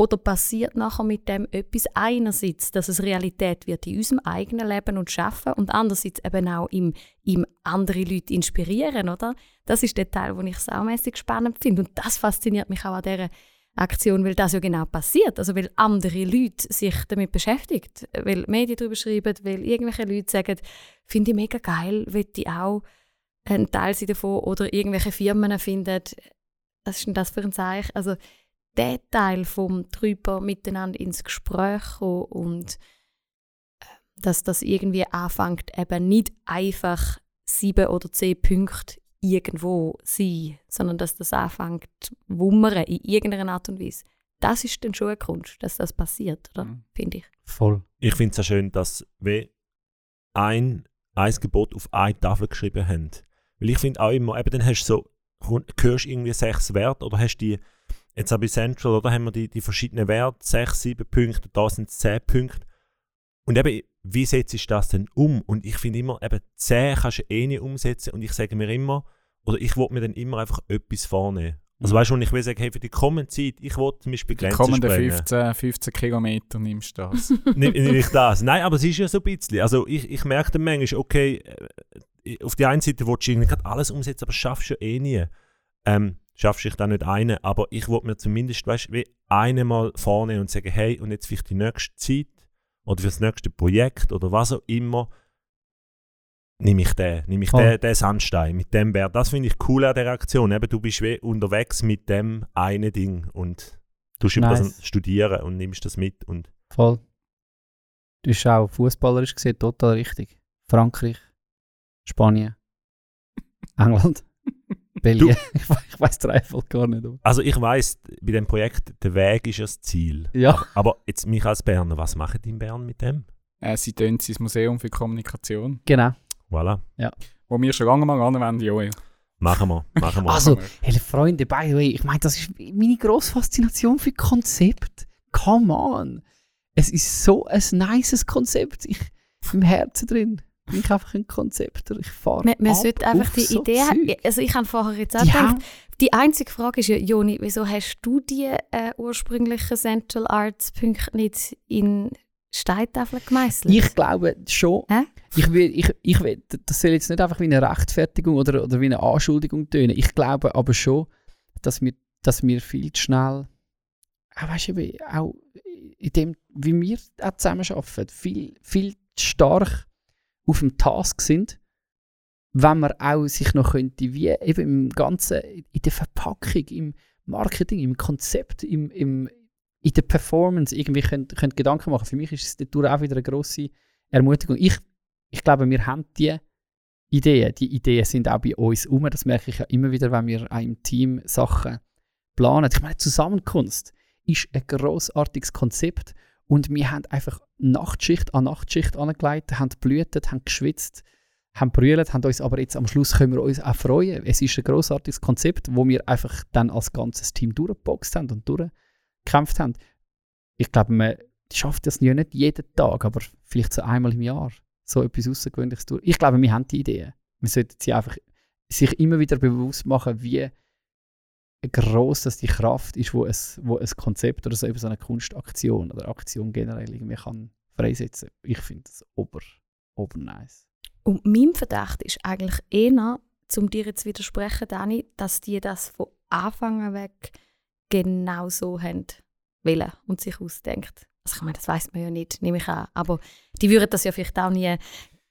Oder passiert nachher mit dem etwas einerseits, dass es Realität wird in unserem eigenen Leben und Schaffen und andererseits eben auch im, im andere Leute inspirieren, oder? Das ist der Teil, den ich saumässig spannend finde und das fasziniert mich auch an dieser Aktion, weil das ja genau passiert. Also weil andere Leute sich damit beschäftigen, weil Medien darüber schreiben, weil irgendwelche Leute sagen, finde ich mega geil, will ich auch ein Teil sein davon oder irgendwelche Firmen finden, was ist denn das für ein Zeichen? Also der Teil vom drüber miteinander ins Gespräch kommen und äh, dass das irgendwie anfängt, eben nicht einfach sieben oder zehn Punkte irgendwo sein, sondern dass das anfängt wummern in irgendeiner Art und Weise. Das ist dann schon eine Kunst, dass das passiert, oder? Mhm. Finde ich. Voll. Ich finde es auch schön, dass wir ein, ein Gebot auf eine Tafel geschrieben haben. Weil ich finde auch immer, eben dann hast du so, hörst du irgendwie sechs Werte oder hast die, jetzt auch bei Central, oder haben wir die, die verschiedenen Werte, sechs, sieben Punkte, da sind es zehn Punkte. Und eben, wie setzt du das denn um? Und ich finde immer, eben zehn kannst du eh nicht umsetzen und ich sage mir immer, oder ich will mir dann immer einfach etwas vornehmen. Also weißt du, und ich will sagen, hey, für die kommende Zeit, ich will zum Beispiel Die Grenzen kommenden sprengen. 15, 15 Kilometer nimmst du das. nicht, nicht das. Nein, aber es ist ja so ein bisschen. Also ich, ich merke dann manchmal, okay, äh, auf der einen Seite willst du irgendwie alles umsetzen, aber schaffst du ja eh nie. Ähm, schaffst du dann nicht eine, aber ich wollte mir zumindest, weißt du, wie eine mal vornehmen und sagen, hey, und jetzt vielleicht die nächste Zeit oder für das nächste Projekt oder was auch immer, nehme ich den, nehme ich Voll. den, den Sandstein mit dem Wert. Das finde ich cool an der Aktion. Eben, du bist unterwegs mit dem einen Ding und Du. Nice. das studieren und nimmst das mit. Und Voll. Du bist auch fußballerisch gesehen total richtig. Frankreich, Spanien, England, Belgien. Ich, we- ich weiß voll gar nicht. aber- also ich weiß bei dem Projekt, der Weg ist ja das Ziel. Ja. Aber jetzt mich als Berner, was macht in Bern mit dem? Äh, sie tönt sein Museum für Kommunikation, Genau. Voilà. wo wir schon lange mal anwenden, Joel. Machen wir. Machen wir. Also, hey, Freunde, by the way, ich meine, das ist meine grosse Faszination für Konzept. Come on. Es ist so ein nices Konzept. Ich, im Herzen drin ich einfach ein Konzepter. Ich fahre Man, man sollte einfach die so Idee haben. Also ich habe vorher jetzt auch Die gedacht, die einzige Frage ist ja, Joni, wieso hast du die äh, ursprünglichen Central Arts Punkte nicht in Steintafeln gemeißelt? ich glaube schon, Hä? ich will, ich, ich will, das soll jetzt nicht einfach wie eine Rechtfertigung oder, oder wie eine Anschuldigung tönen. Ich glaube aber schon, dass wir, dass wir viel zu schnell, auch, weißt du, wie- auch in dem, wie wir auch zusammen arbeiten, viel, viel zu stark auf dem Task sind, wenn man auch sich noch könnte, wie eben im Ganzen, in der Verpackung, im Marketing, im Konzept, im, im, in der Performance irgendwie könnt, könnt Gedanken machen. Für mich ist es dadurch auch wieder eine grosse Ermutigung. Ich, ich glaube, wir haben die Ideen. Die Ideen sind auch bei uns um. Das merke ich ja immer wieder, wenn wir auch im Team Sachen planen. Ich meine, Zusammenkunft ist ein grossartiges Konzept und wir haben einfach Nachtschicht an Nachtschicht angelegt, haben blühtet, haben geschwitzt, haben brüllt, haben uns aber jetzt am Schluss können wir uns auch freuen. Es ist ein grossartiges Konzept, wo wir einfach dann als ganzes Team durchgeboxt haben und durchgekämpft haben. Ich glaube, man schafft das ja nicht jeden Tag, aber vielleicht so einmal im Jahr so etwas Außergewöhnliches durch. Ich glaube, wir haben die Idee. Wir sollten sie einfach sich immer wieder bewusst machen, wie groß das die Kraft ist, wo es, wo ein Konzept oder so, eben so eine Kunstaktion oder Aktion generell irgendwie kann freisetzen. Ich finde das ober, ober nice. Und mein Verdacht ist eigentlich eher, um dir jetzt widersprechen, Dani, dass die das von Anfang an weg genau so haben wollen und sich ausdenkt. Also ich meine, das weiß man ja nicht, nehme ich an. Aber die würden das ja vielleicht auch nie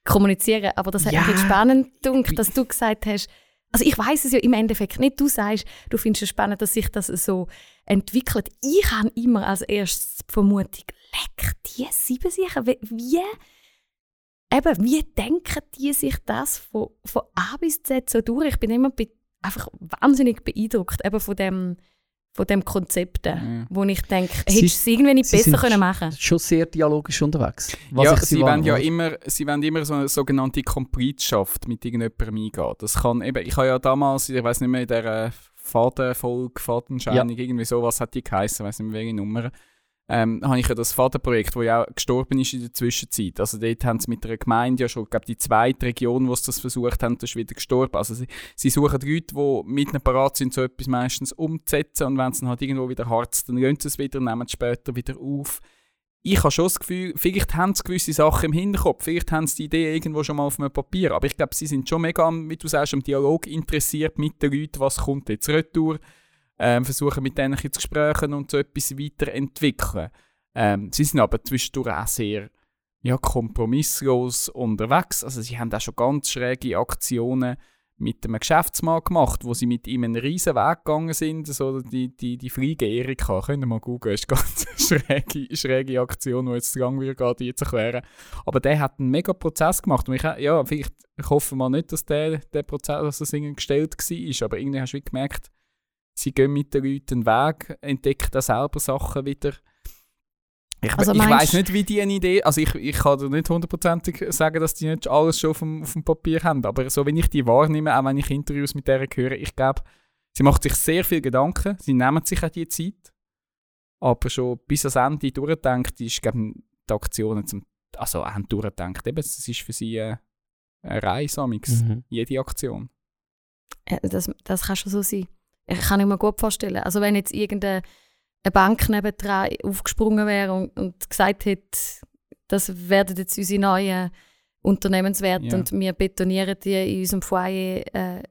kommunizieren. Aber das hat Ja. mich spannend gedacht, dass du gesagt hast, also ich weiß es ja im Endeffekt nicht. Du sagst, du findest es spannend, dass sich das so entwickelt. Ich habe immer als erstes die Vermutung, leck, die sieben sicher, wie, eben, wie denken die sich das von, von A bis Z so durch? Ich bin immer einfach wahnsinnig beeindruckt eben von dem, von dem Konzept, Ja. wo ich denke, Sie- hättest du es irgendwie nicht sie besser können machen Schon sehr dialogisch unterwegs. was ja, ich sie wollen ja immer, sie wollen immer so eine sogenannte Komplizschaft mit irgendjemandem eingehen. Das kann eben, ich habe ja damals, ich weiß nicht mehr, in der Fadenfolge, Fadenscheinung, irgendwie sowas hat die geheißen, ich weiß nicht mehr welche Nummer. Ähm, habe ich ja das Fadenprojekt, das ja auch gestorben ist in der Zwischenzeit. Also dort haben sie mit einer Gemeinde ja schon, glaube die zweite Region, wo sie das versucht haben, das ist wieder gestorben. Also sie, sie suchen Leute, die mit ihnen parat sind, so etwas meistens umzusetzen. Und wenn es dann halt irgendwo wieder harzt, dann gehen sie es wieder, nehmen es später wieder auf. Ich habe schon das Gefühl, vielleicht haben sie gewisse Sachen im Hinterkopf, vielleicht haben sie die Idee irgendwo schon mal auf einem Papier, aber ich glaube, sie sind schon mega, wie du sagst, am Dialog interessiert mit den Leuten, was kommt jetzt. Retour, ähm, versuchen mit denen zu sprechen und so etwas weiterentwickeln. Ähm, sie sind aber zwischendurch auch sehr ja, kompromisslos unterwegs, also sie haben auch schon ganz schräge Aktionen mit einem Geschäftsmann gemacht, wo sie mit ihm einen riesen Weg gegangen sind. So die, die, die Fliege Erika, könnt ihr mal googeln, ist ganz schräge, schräge Aktion, die jetzt zu lang wird, geht, die zu erklären. Aber der hat einen mega Prozess gemacht. Und ich, ja, vielleicht, ich hoffe mal nicht, dass der, der Prozess dass das gestellt war, aber irgendwie hast du gemerkt, sie gehen mit den Leuten einen Weg, entdecken da selber Sachen wieder. Ich, Also ich weiß nicht, wie die eine Idee. Also ich, ich kann dir nicht hundertprozentig sagen, dass die nicht alles schon auf dem, auf dem Papier haben. Aber so wenn ich die wahrnehme, auch wenn ich Interviews mit der höre, ich glaube, sie macht sich sehr viel Gedanken. Sie nehmen sich auch die Zeit. Aber schon bis ans Ende durchdenkt, ist glaube die Aktionen zum, also haben durchgedacht. Eben, es ist für sie äh, eine Reise, Mhm. jede Aktion. Ja, das, das kann schon so sein. Ich kann ich mir gut vorstellen. Also wenn jetzt irgendeine eine Bank nebendran aufgesprungen wäre und, und gesagt hätte, das werden jetzt unsere neuen Unternehmenswerte Ja. und wir betonieren die in unserem Foyer äh,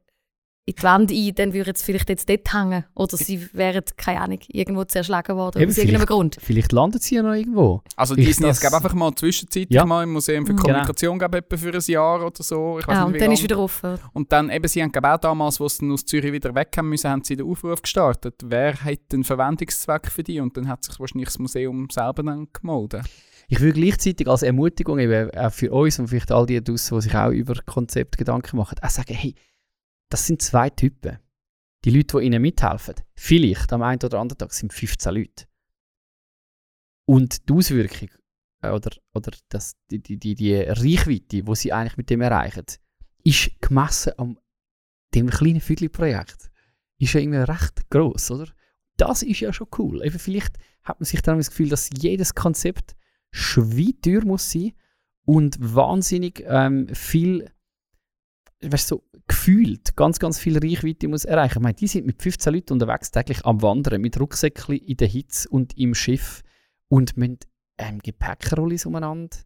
in die Wand ein, dann würden sie vielleicht jetzt dort hängen. Oder sie wären, keine Ahnung, irgendwo zerschlagen worden. Eben, aus irgendeinem vielleicht- Grund. Vielleicht landet sie ja noch irgendwo. Also Ich die sind jetzt das- glaub, einfach mal zwischenzeitlich Ja. mal im Museum für Mhm. Kommunikation glaub, etwa für ein Jahr oder so. Ich weiss Ja, nicht, und dann lang. ist wieder offen. Und dann eben, sie haben auch damals, wo sie aus Zürich wieder weg haben müssen, haben sie den Aufruf gestartet. Wer hat den Verwendungszweck für die? Und dann hat sich wahrscheinlich das Museum selber dann gemolden. Ich will gleichzeitig als Ermutigung eben auch für uns und vielleicht all die draussen, die sich auch über Konzept Gedanken machen, auch sagen, hey, das sind zwei Typen. Die Leute, die ihnen mithelfen, vielleicht am einen oder anderen Tag sind 15 Leute. Und die Auswirkung äh, oder, oder das, die, die, die, die Reichweite, die sie eigentlich mit dem erreichen, ist gemessen am dem kleinen Fügli-Projekt, ist ja irgendwie recht groß, oder? Das ist ja schon cool. Eben vielleicht hat man sich dann das Gefühl, dass jedes Konzept schweinteuer muss sein und wahnsinnig ähm, viel, weißt so gefühlt ganz, ganz viel Reichweite muss erreichen. Ich meine, die sind mit 15 Leuten unterwegs täglich am Wandern, mit Rucksäckchen in der Hitze und im Schiff und müssen ähm, Gepäckrollis umeinander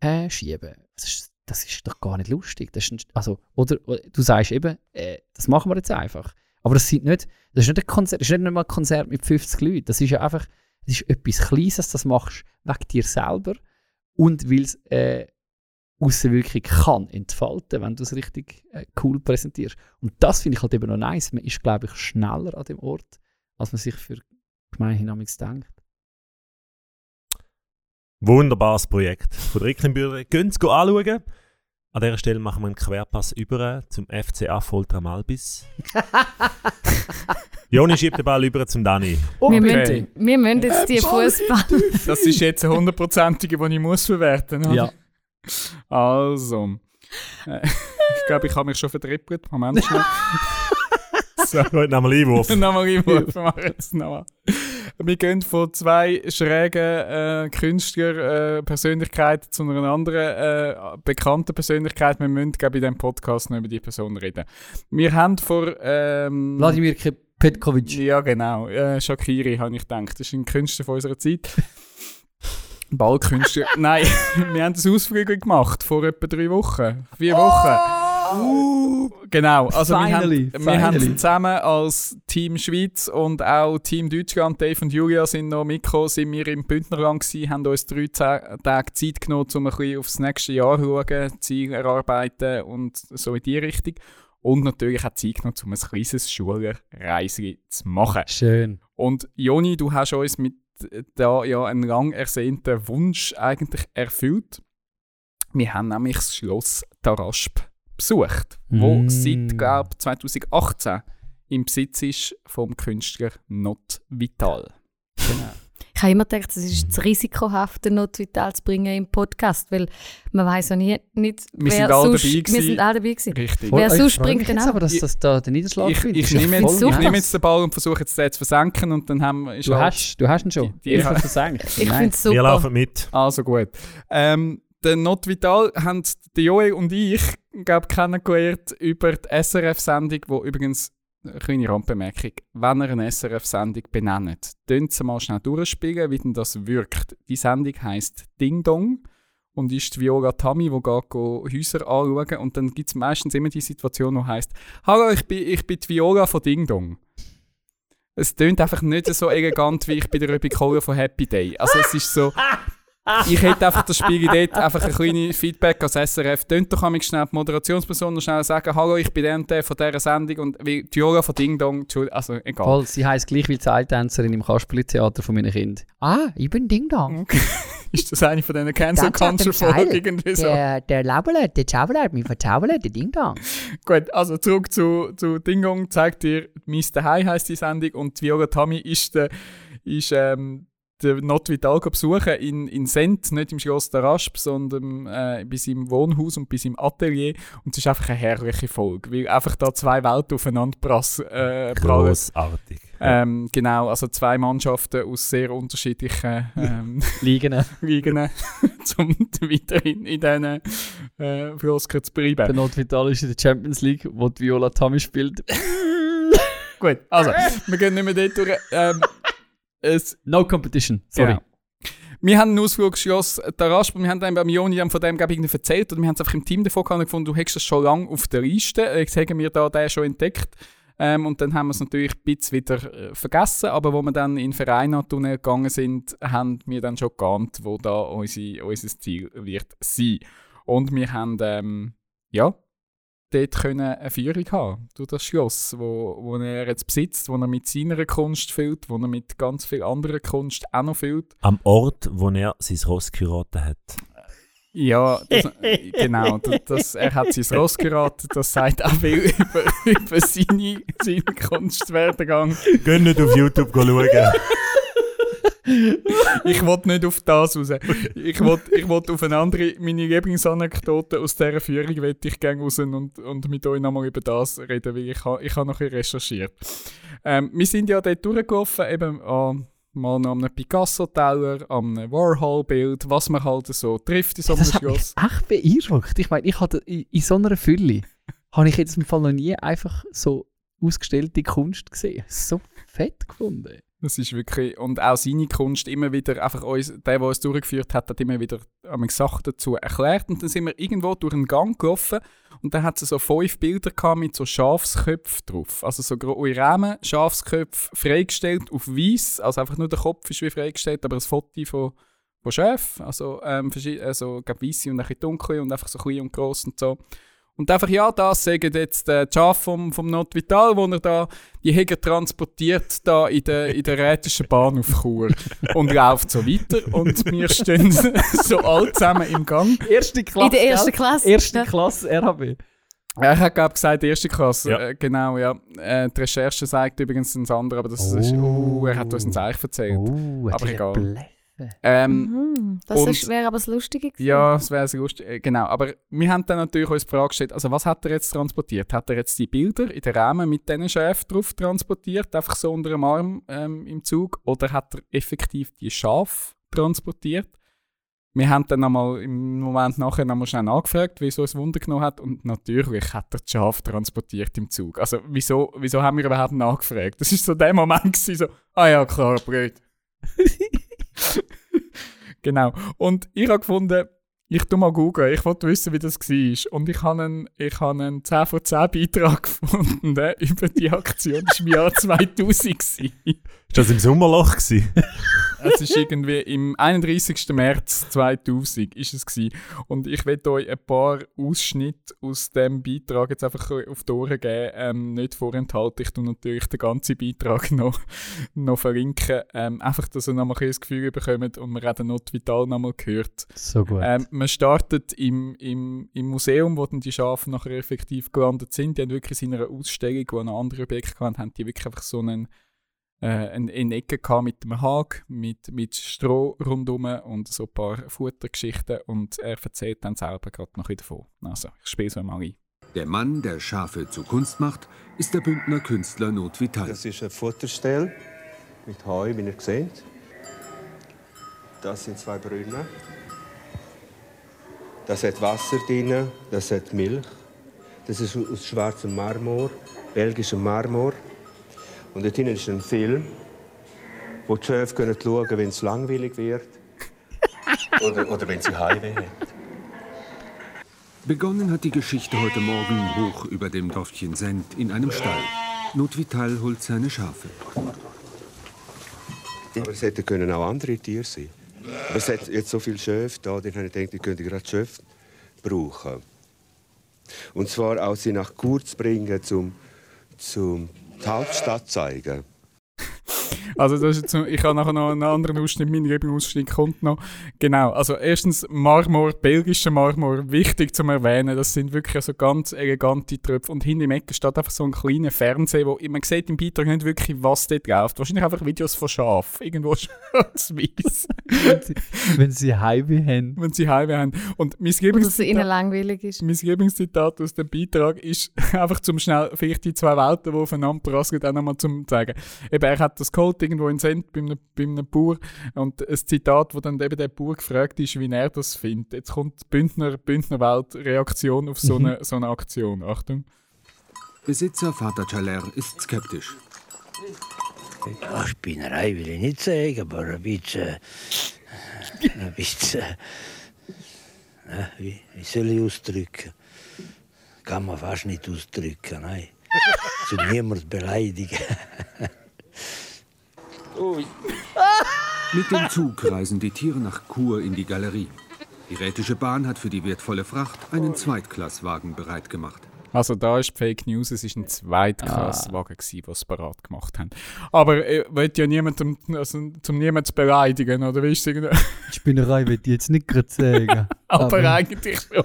äh, schieben. Das ist, das ist doch gar nicht lustig. Das ist ein, also, oder, oder du sagst eben, äh, das machen wir jetzt einfach. Aber das, sind nicht, das ist nicht ein Konzert, das ist nicht ein Konzert mit 50 Leuten. Das ist ja einfach, das ist etwas Kleines, das machst wegen dir selber und weil es äh, Aussenwirkung kann entfalten, wenn du es richtig äh, cool präsentierst. Und das finde ich halt eben noch nice. Man ist, glaube ich, schneller an dem Ort, als man sich für gemeinhin amigs denkt. Wunderbares Projekt von der Recklingbühne. Gehen Sie anschauen. An dieser Stelle machen wir einen Querpass über zum FCA Volta Malbis. Joni schiebt den Ball über zum Dani. Wir, Okay. müssen, wir müssen jetzt die Fußball. Das ist jetzt eine hundertprozentige, die ich muss verwerten muss. Ja. Also. Äh, ich glaube, ich habe mich schon vertrippelt. Moment schnell. so. Heute nehmen wir Einwurf. nochmal Einwurf machen wir jetzt nochmal. Wir gehen von zwei schrägen äh, Künstler-Persönlichkeiten zu einer anderen äh, bekannten Persönlichkeit. Wir müssen, glaube ich, in diesem Podcast noch über die Person reden. Wir haben vor... Ähm, Petkovic. ja, genau. Äh, Shakiri, habe ich gedacht. Das ist ein Künstler von unserer Zeit. Ballkünstler. Nein, wir haben das Ausflüge gemacht vor etwa drei Wochen. Vier Wochen. Uh, genau, also Finally, wir, haben, wir haben zusammen als Team Schweiz und auch Team Deutschland, Dave und Julia sind noch mitgekommen, sind wir im Bündnerland gewesen, haben uns drei Ta- Tage Zeit genommen, um ein bisschen aufs nächste Jahr zu schauen, Ziel erarbeiten und so in die Richtung. Und natürlich auch Zeit genommen, um ein kleines Schulreise zu machen. Schön. Und Joni, du hast uns mit da ja einen lang ersehnten Wunsch eigentlich erfüllt. Wir haben nämlich das Schloss Tarasp besucht, wo Mm. seit glaub, 2018 im Besitz ist vom Künstler Not Vital. Genau. Ich habe immer gedacht, es ist zu risikohaft, den Not Vital zu bringen im Podcast, weil man weiß ja nie, nicht, Wir wer sind alle sonst... dabei Wir sind alle dabei gewesen. Richtig. Wer Ich sonst jetzt auch? aber, dass das da der Niederschlag Ich, ich, Das ja nehme jetzt, ich nehme jetzt den Ball und versuche jetzt den zu versenken und dann haben wir... Du halt- hast, du hast ihn schon. Die- die- ich habe versenkt. Ich finde es Wir super. laufen mit. Also gut. Ähm, den Not Vital haben der Joel und ich glaub, kennengelernt über die SRF-Sendung, wo übrigens, eine kleine Randbemerkung, wenn ihr eine SRF-Sendung benennt, könnt sie mal schnell durchspielen, wie denn das wirkt. Die Sendung heisst Ding Dong und ist die Viola Tami, die geht Häuser anschauen und dann gibt es meistens immer die Situation, die heisst «Hallo, ich bin, ich bin die Viola von Ding Dong». Es tönt einfach nicht so elegant, wie ich bei der Röbi Kohler von Happy Day. Also es ist so... Ich hätte einfach das Spiel dort einfach ein kleines Feedback als SRF. Tönt doch einmal schnell die Moderationsperson noch schnell sagen, hallo, ich bin der und der von dieser Sendung und wie die Viola von Ding Dong, Entschuldigung, also egal. Voll, sie heisst gleich wie die Seiltänzerin im Kasperli-Theater von meinen Kindern. Ah, ich bin Ding Dong. Ist das eine von diesen Cancel Culture. Folgen irgendwie so? Der, der Lauberle, der Zauberle hat mich verzaubert, der Ding Dong. Gut, also zurück zu, zu Ding Dong, zeigt dir Mr. High heisst die Sendung und die Viola Tami ist der, ist, ähm, der Not Vital besuchen in, in Sent, nicht im Schloss der Rasp, sondern äh, bei seinem Wohnhaus und bei seinem Atelier. Und es ist einfach eine herrliche Folge, weil einfach da zwei Welten aufeinander prass, äh, prallen. Grossartig. Ähm, genau, also zwei Mannschaften aus sehr unterschiedlichen ähm, Liegen. Ligen, um weiterhin in diesen äh, Floskeln zu Der bleiben. Notvital ist in der Champions League, wo die Viola Tami spielt. Gut, also, wir gehen nicht mehr dort durch. Ähm, es, No competition, sorry. Genau. wir haben einen Ausflugsschloss Tarasp und wir haben dann beim Joni von dem glaub ich, irgendwie erzählt oder wir haben es einfach im Team davon gehabt und gefunden, du hättest das schon lange auf der Liste. Jetzt haben wir da den schon entdeckt. Ähm, und dann haben wir es natürlich ein bisschen wieder äh, vergessen, aber wo wir dann in den Verein-Tunnel gegangen sind, haben wir dann schon geahnt, wo da unsere, unser Ziel wird sein. Und wir haben, ähm, ja, dort können eine Führung haben durch das Schloss, wo, wo er jetzt besitzt, wo er mit seiner Kunst füllt, wo er mit ganz viel anderer Kunst auch noch füllt. Am Ort, wo er sein Ross geheiratet hat. Ja, das, genau. Das, das, er hat sein Ross geraten. Das sagt auch viel über, über seine, seinen Kunstwerdegang. Geh nicht auf YouTube schauen. Ich wollte nicht auf das raus. Ich wollte ich wollt auf eine andere, meine Lieblingsanekdote aus dieser Führung wollte ich gerne raus und, und mit euch nochmal über das reden, weil ich, ha, ich habe noch ein bisschen recherchiert. Ähm, wir sind ja dort durchgelaufen, eben an, mal an einem Picasso-Teller, an einem Warhol-Bild, was man halt so trifft in so einem Das hat mich Schloss. echt beeindruckt. Ich meine, ich hatte in, in so einer Fülle habe ich jetzt im Fall noch nie einfach so ausgestellte Kunst gesehen. So fett gefunden. Das ist wirklich, und auch seine Kunst immer wieder, einfach uns, der, der uns durchgeführt hat, hat immer wieder Sachen dazu erklärt. Und dann sind wir irgendwo durch einen Gang gelaufen und dann hat es so fünf Bilder gehabt mit so Schafsköpfen drauf. Also so große Rahmen, Schafsköpfe freigestellt auf weiß, also einfach nur der Kopf ist wie freigestellt, aber ein Foto von, von Schäfen, also, ähm, also weisse und ein bisschen dunkle und einfach so klein und gross und so. Und einfach, ja, das sagen jetzt äh, die Schafe vom, vom Notvital, wo er da die Heger transportiert da in der, in der Rätischen Bahn auf Chur und läuft so weiter und wir stehen so alle zusammen im Gang. Erste Klasse. In der ersten? Klasse. Erste. Klasse RHB. Er hat, glaube ich, gesagt, erste Klasse. Ja. Äh, genau, ja. Äh, die Recherche sagt übrigens ein anderes, aber das ist, Oh. oh, er hat uns ein Zeichen erzählt. Oh, Aber egal. Ähm, Mhm. Das Und- wäre aber das Lustige gewesen. Ja, es wäre sehr lustig. Äh, Genau, aber wir haben dann natürlich uns die Frage gestellt, also was hat er jetzt transportiert? Hat er jetzt die Bilder in den Rahmen mit diesen Schäfen drauf transportiert, einfach so unter dem Arm ähm, im Zug? Oder hat er effektiv die Schafe transportiert? Wir haben dann einmal im Moment nachher noch mal schnell nachgefragt, wieso es Wunder genommen hat. Und natürlich hat er die Schafe transportiert im Zug. Also wieso, wieso haben wir überhaupt nachgefragt? Das ist so der Moment gewesen, so, ah ja, klar, blöd. Genau. Und ich habe gefunden, ich tu mal googeln, ich wollte wissen, wie das war. Und ich habe einen, ich habe einen 10 von 10 Beitrag gefunden über die Aktion. Das war im Jahr 2000. gewesen. Ist das im Sommerloch? Es ist irgendwie im 31. März 2000 ist es gewesen. Und ich werde euch ein paar Ausschnitte aus dem Beitrag jetzt einfach auf die Ohren geben. Ähm, nicht vorenthalten. Ich tue natürlich den ganzen Beitrag noch, noch verlinken. Ähm, einfach, dass ihr nochmal ein bisschen das Gefühl bekommt und man hat den Not Vital nochmal gehört. So gut. Ähm, man startet im, im, im Museum, wo dann die Schafe nachher effektiv gelandet sind. Die haben wirklich in einer Ausstellung, wo noch andere Objekte hatten, haben die wirklich einfach so einen, äh, eine, eine Ecke gehabt mit einem Hag, mit, mit Stroh rundum und so ein paar Futtergeschichten. Und er erzählt dann selber gerade noch wieder davon. Also, ich spiele es mal ein. Der Mann, der Schafe zu Kunst macht, ist der Bündner Künstler Not Vital. Das ist eine Futterstelle mit Heu, wie ihr seht. Das sind zwei Brunnen. Das hat Wasser drin, das hat Milch. Das ist aus schwarzem Marmor, belgischem Marmor. Und dort hinten ist ein Film, wo die Schöfe können schauen wenn es langweilig wird. Oder, oder wenn sie Heimweh haben. Begonnen hat die Geschichte heute Morgen hoch über dem Dorfchen Send in einem Stall. Not Vital holt seine Schafe. Aber es hätten können auch andere Tiere sein. Aber es hat jetzt so viele Schöfe da, dann habe ich gedacht, ich könnte gerade Schöfe brauchen. Und zwar auch sie nach Chur zu bringen, zum, zum Hauptstadt zeigen. Also das ist jetzt, ich habe nachher noch einen anderen Ausschnitt, mein Lieblingsausschnitt kommt noch. Genau, also erstens Marmor, belgischer Marmor, wichtig zum erwähnen, das sind wirklich so ganz elegante Tröpfe und hinten im Ecken steht einfach so ein kleiner Fernseher, wo man sieht im Beitrag nicht wirklich, was dort läuft. Wahrscheinlich einfach Videos von Schaf, irgendwo schwarz-weiß, wenn, sie, wenn sie Heimweh haben. wenn sie Heimweh haben. Und mein Lieblingszitat, ihnen langweilig ist. mein Lieblingszitat aus dem Beitrag ist einfach zum schnell vielleicht die zwei Welten, die aufeinander prasseln, auch nochmal zum zeigen. Eben, er hat das geholt irgendwo in Send bei einem, bei einem Bauer und ein Zitat, wo dann eben der Bauer gefragt ist, wie er das findet. Jetzt kommt die Bündner, Bündner Welt Reaktion auf so eine, so eine Aktion. Achtung. Besitzer Vater Chaler ist skeptisch. Ja, Spinnerei will ich nicht sagen, aber ein bisschen ein bisschen. Ja, wie, wie soll ich ausdrücken? Kann man fast nicht ausdrücken, nein. Zu niemand beleidigen. Mit dem Zug reisen die Tiere nach Chur in die Galerie. Die Rätische Bahn hat für die wertvolle Fracht einen Zweitklasswagen bereitgemacht. Also da ist die Fake News, es war ein Zweitklasswagen, ah. den sie parat gemacht haben. Aber ich will ja niemandem, also zum niemanden zu beleidigen, oder wie ist es? Spinnerei will ich jetzt nicht gerade sagen. aber, aber eigentlich schon.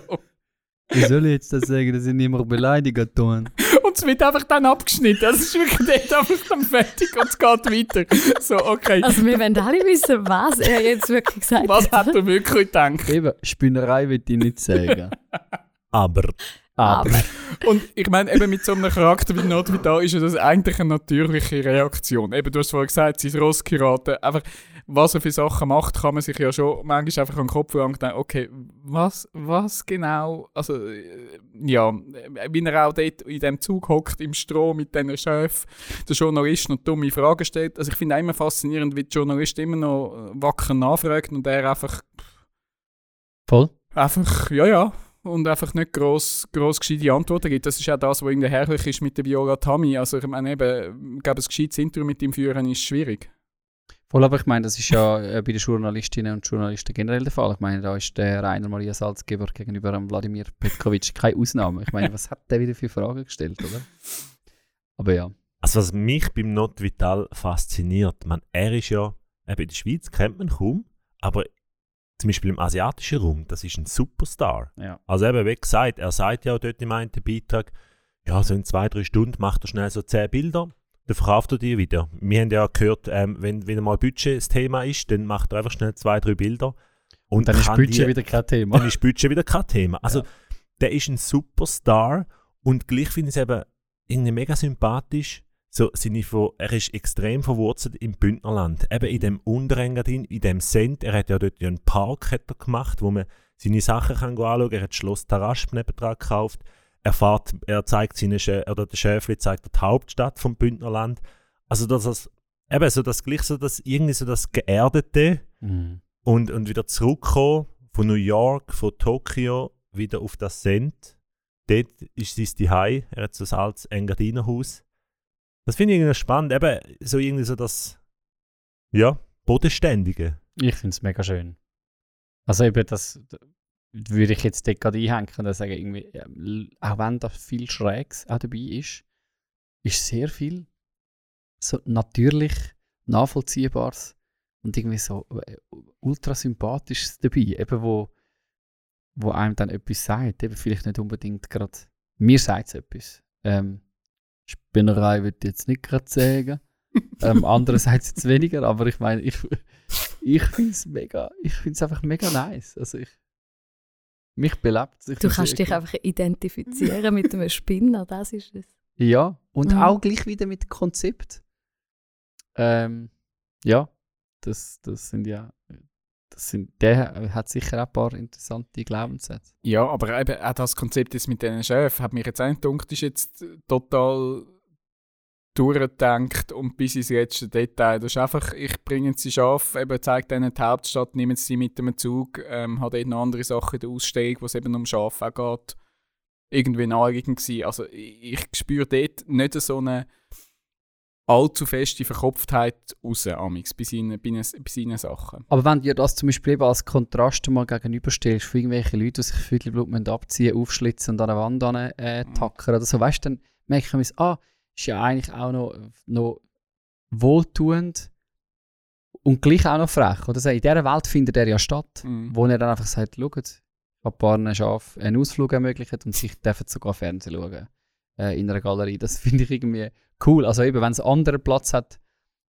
Wie soll ich jetzt das sagen, dass ich niemand beleidigen tun? Und es wird einfach dann abgeschnitten. Es ist wirklich dort einfach dann fertig und es geht weiter. So, okay. Also wir wollen alle wissen, was er jetzt wirklich gesagt hat. Was hat er wirklich gedacht? Eben, Spinnerei will ich nicht sagen. Aber. Aber. Und ich meine, eben mit so einem Charakter wie Notvital ist ja das eigentlich eine natürliche Reaktion. Eben, du hast vorhin gesagt, sein Ross geraten. Einfach, was er für Sachen macht, kann man sich ja schon manchmal einfach an den Kopf und denken, okay, was, was genau, also, äh, ja, wie er auch dort in dem Zug hockt, im Stroh mit diesen Chef, der Journalist noch dumme Fragen stellt. Also ich finde immer faszinierend, wie der Journalist immer noch wacker nachfragt und er einfach... Voll? Einfach, ja, ja und einfach nicht gross, gross gescheite Antworten gibt. Das ist auch das, was irgendwie herrlich ist mit der Viola Tammy. Also ich meine eben, ich glaube, ein gescheites Interview mit ihm führen ist schwierig. Voll, aber ich meine, das ist ja äh, bei den Journalistinnen und Journalisten generell der Fall. Ich meine, da ist der Rainer Maria Salzgeber gegenüber Wladimir Petkovic keine Ausnahme. Ich meine, was hat der wieder für Fragen gestellt, oder? Aber ja. Also was mich beim Not Vital fasziniert, man, er ist ja, eben in der Schweiz kennt man kaum, aber zum Beispiel im asiatischen Raum, das ist ein Superstar. Ja. Also eben, wie gesagt, er sagt ja auch dort im einen Beitrag, ja, so in zwei, drei Stunden macht er schnell so zehn Bilder, dann verkauft er die wieder. Wir haben ja gehört, ähm, wenn, wenn mal Budget das Thema ist, dann macht er einfach schnell zwei, drei Bilder. Und, und dann ist Budget die, wieder kein Thema. Dann ist Budget wieder kein Thema. Also, ja. der ist ein Superstar und gleich finde ich es eben irgendwie mega sympathisch, so seine er ist extrem verwurzelt im Bündnerland. Eben in dem Unterengadin, in dem Send. Er hat ja dort einen Park hat er gemacht, wo man seine Sachen kann anschauen kann. Er hat Schloss Tarasp nebendran gekauft. Er, fährt, er zeigt seine Schä oder der Schäfli zeigt die Hauptstadt vom Bündnerland. Also dass das, eben so das gleich so das irgendwie so das Geerdete mhm. und, und wieder zurückkommen von New York, von Tokio wieder auf das Send. Dort ist sein Zuhause. Er hat so ein altes Engadinerhaus das finde ich irgendwie spannend. Eben so irgendwie so das, ja, Bodenständige. Ich finde es mega schön. Also eben das würde ich jetzt gerade einhängen und sagen, irgendwie, auch wenn da viel Schrägs auch dabei ist, ist sehr viel so natürlich nachvollziehbares und irgendwie so äh, ultra sympathisches dabei, eben wo, wo einem dann etwas sagt, eben vielleicht nicht unbedingt gerade, mir sagt es etwas. Ähm, Spinnerei würde ich jetzt nicht gerade sagen. ähm, andererseits jetzt weniger, aber ich meine, ich, ich finde es mega, ich finde es einfach mega nice. Also ich, mich belebt es. Du kannst dich einfach identifizieren mit einem Spinner, das ist es. Ja, und mhm. auch gleich wieder mit Konzept. Ähm, ja, das, das sind ja, das sind, der hat sicher auch ein paar interessante Glaubenssätze. Ja, aber eben auch das Konzept jetzt mit diesen Chefs hat mich jetzt eindruckt, ist jetzt total durchgedacht und bis ins letzte Detail. Das ist einfach, ich bringe sie Schaf, eben zeige ihnen die Hauptstadt, nehme sie mit dem Zug, ähm, habe dort noch andere Sachen in der Ausstellung, wo es eben um Schaf auch geht, irgendwie naheliegend gewesen. Also ich, ich spüre dort nicht so eine allzu feste Verkopftheit raus, amix, bei seinen, bei, bei seinen Sachen. Aber wenn du das zum Beispiel als Kontrast mal gegenüberstellst, für irgendwelche Leute, die sich Viertelblut abziehen, aufschlitzen und an der Wand an, äh, mhm. tackern oder so, weißt du, dann merken wir, ah, ist ja eigentlich auch noch, noch wohltuend und gleich auch noch frech. Oder? In dieser Welt findet er ja statt, mhm. wo er dann einfach sagt, schaut, ein paar Schafen einen Ausflug ermöglicht und sich dürfen sogar Fernsehen schauen äh, in einer Galerie. Das finde ich irgendwie cool. Also eben, wenn es einen anderen Platz hat,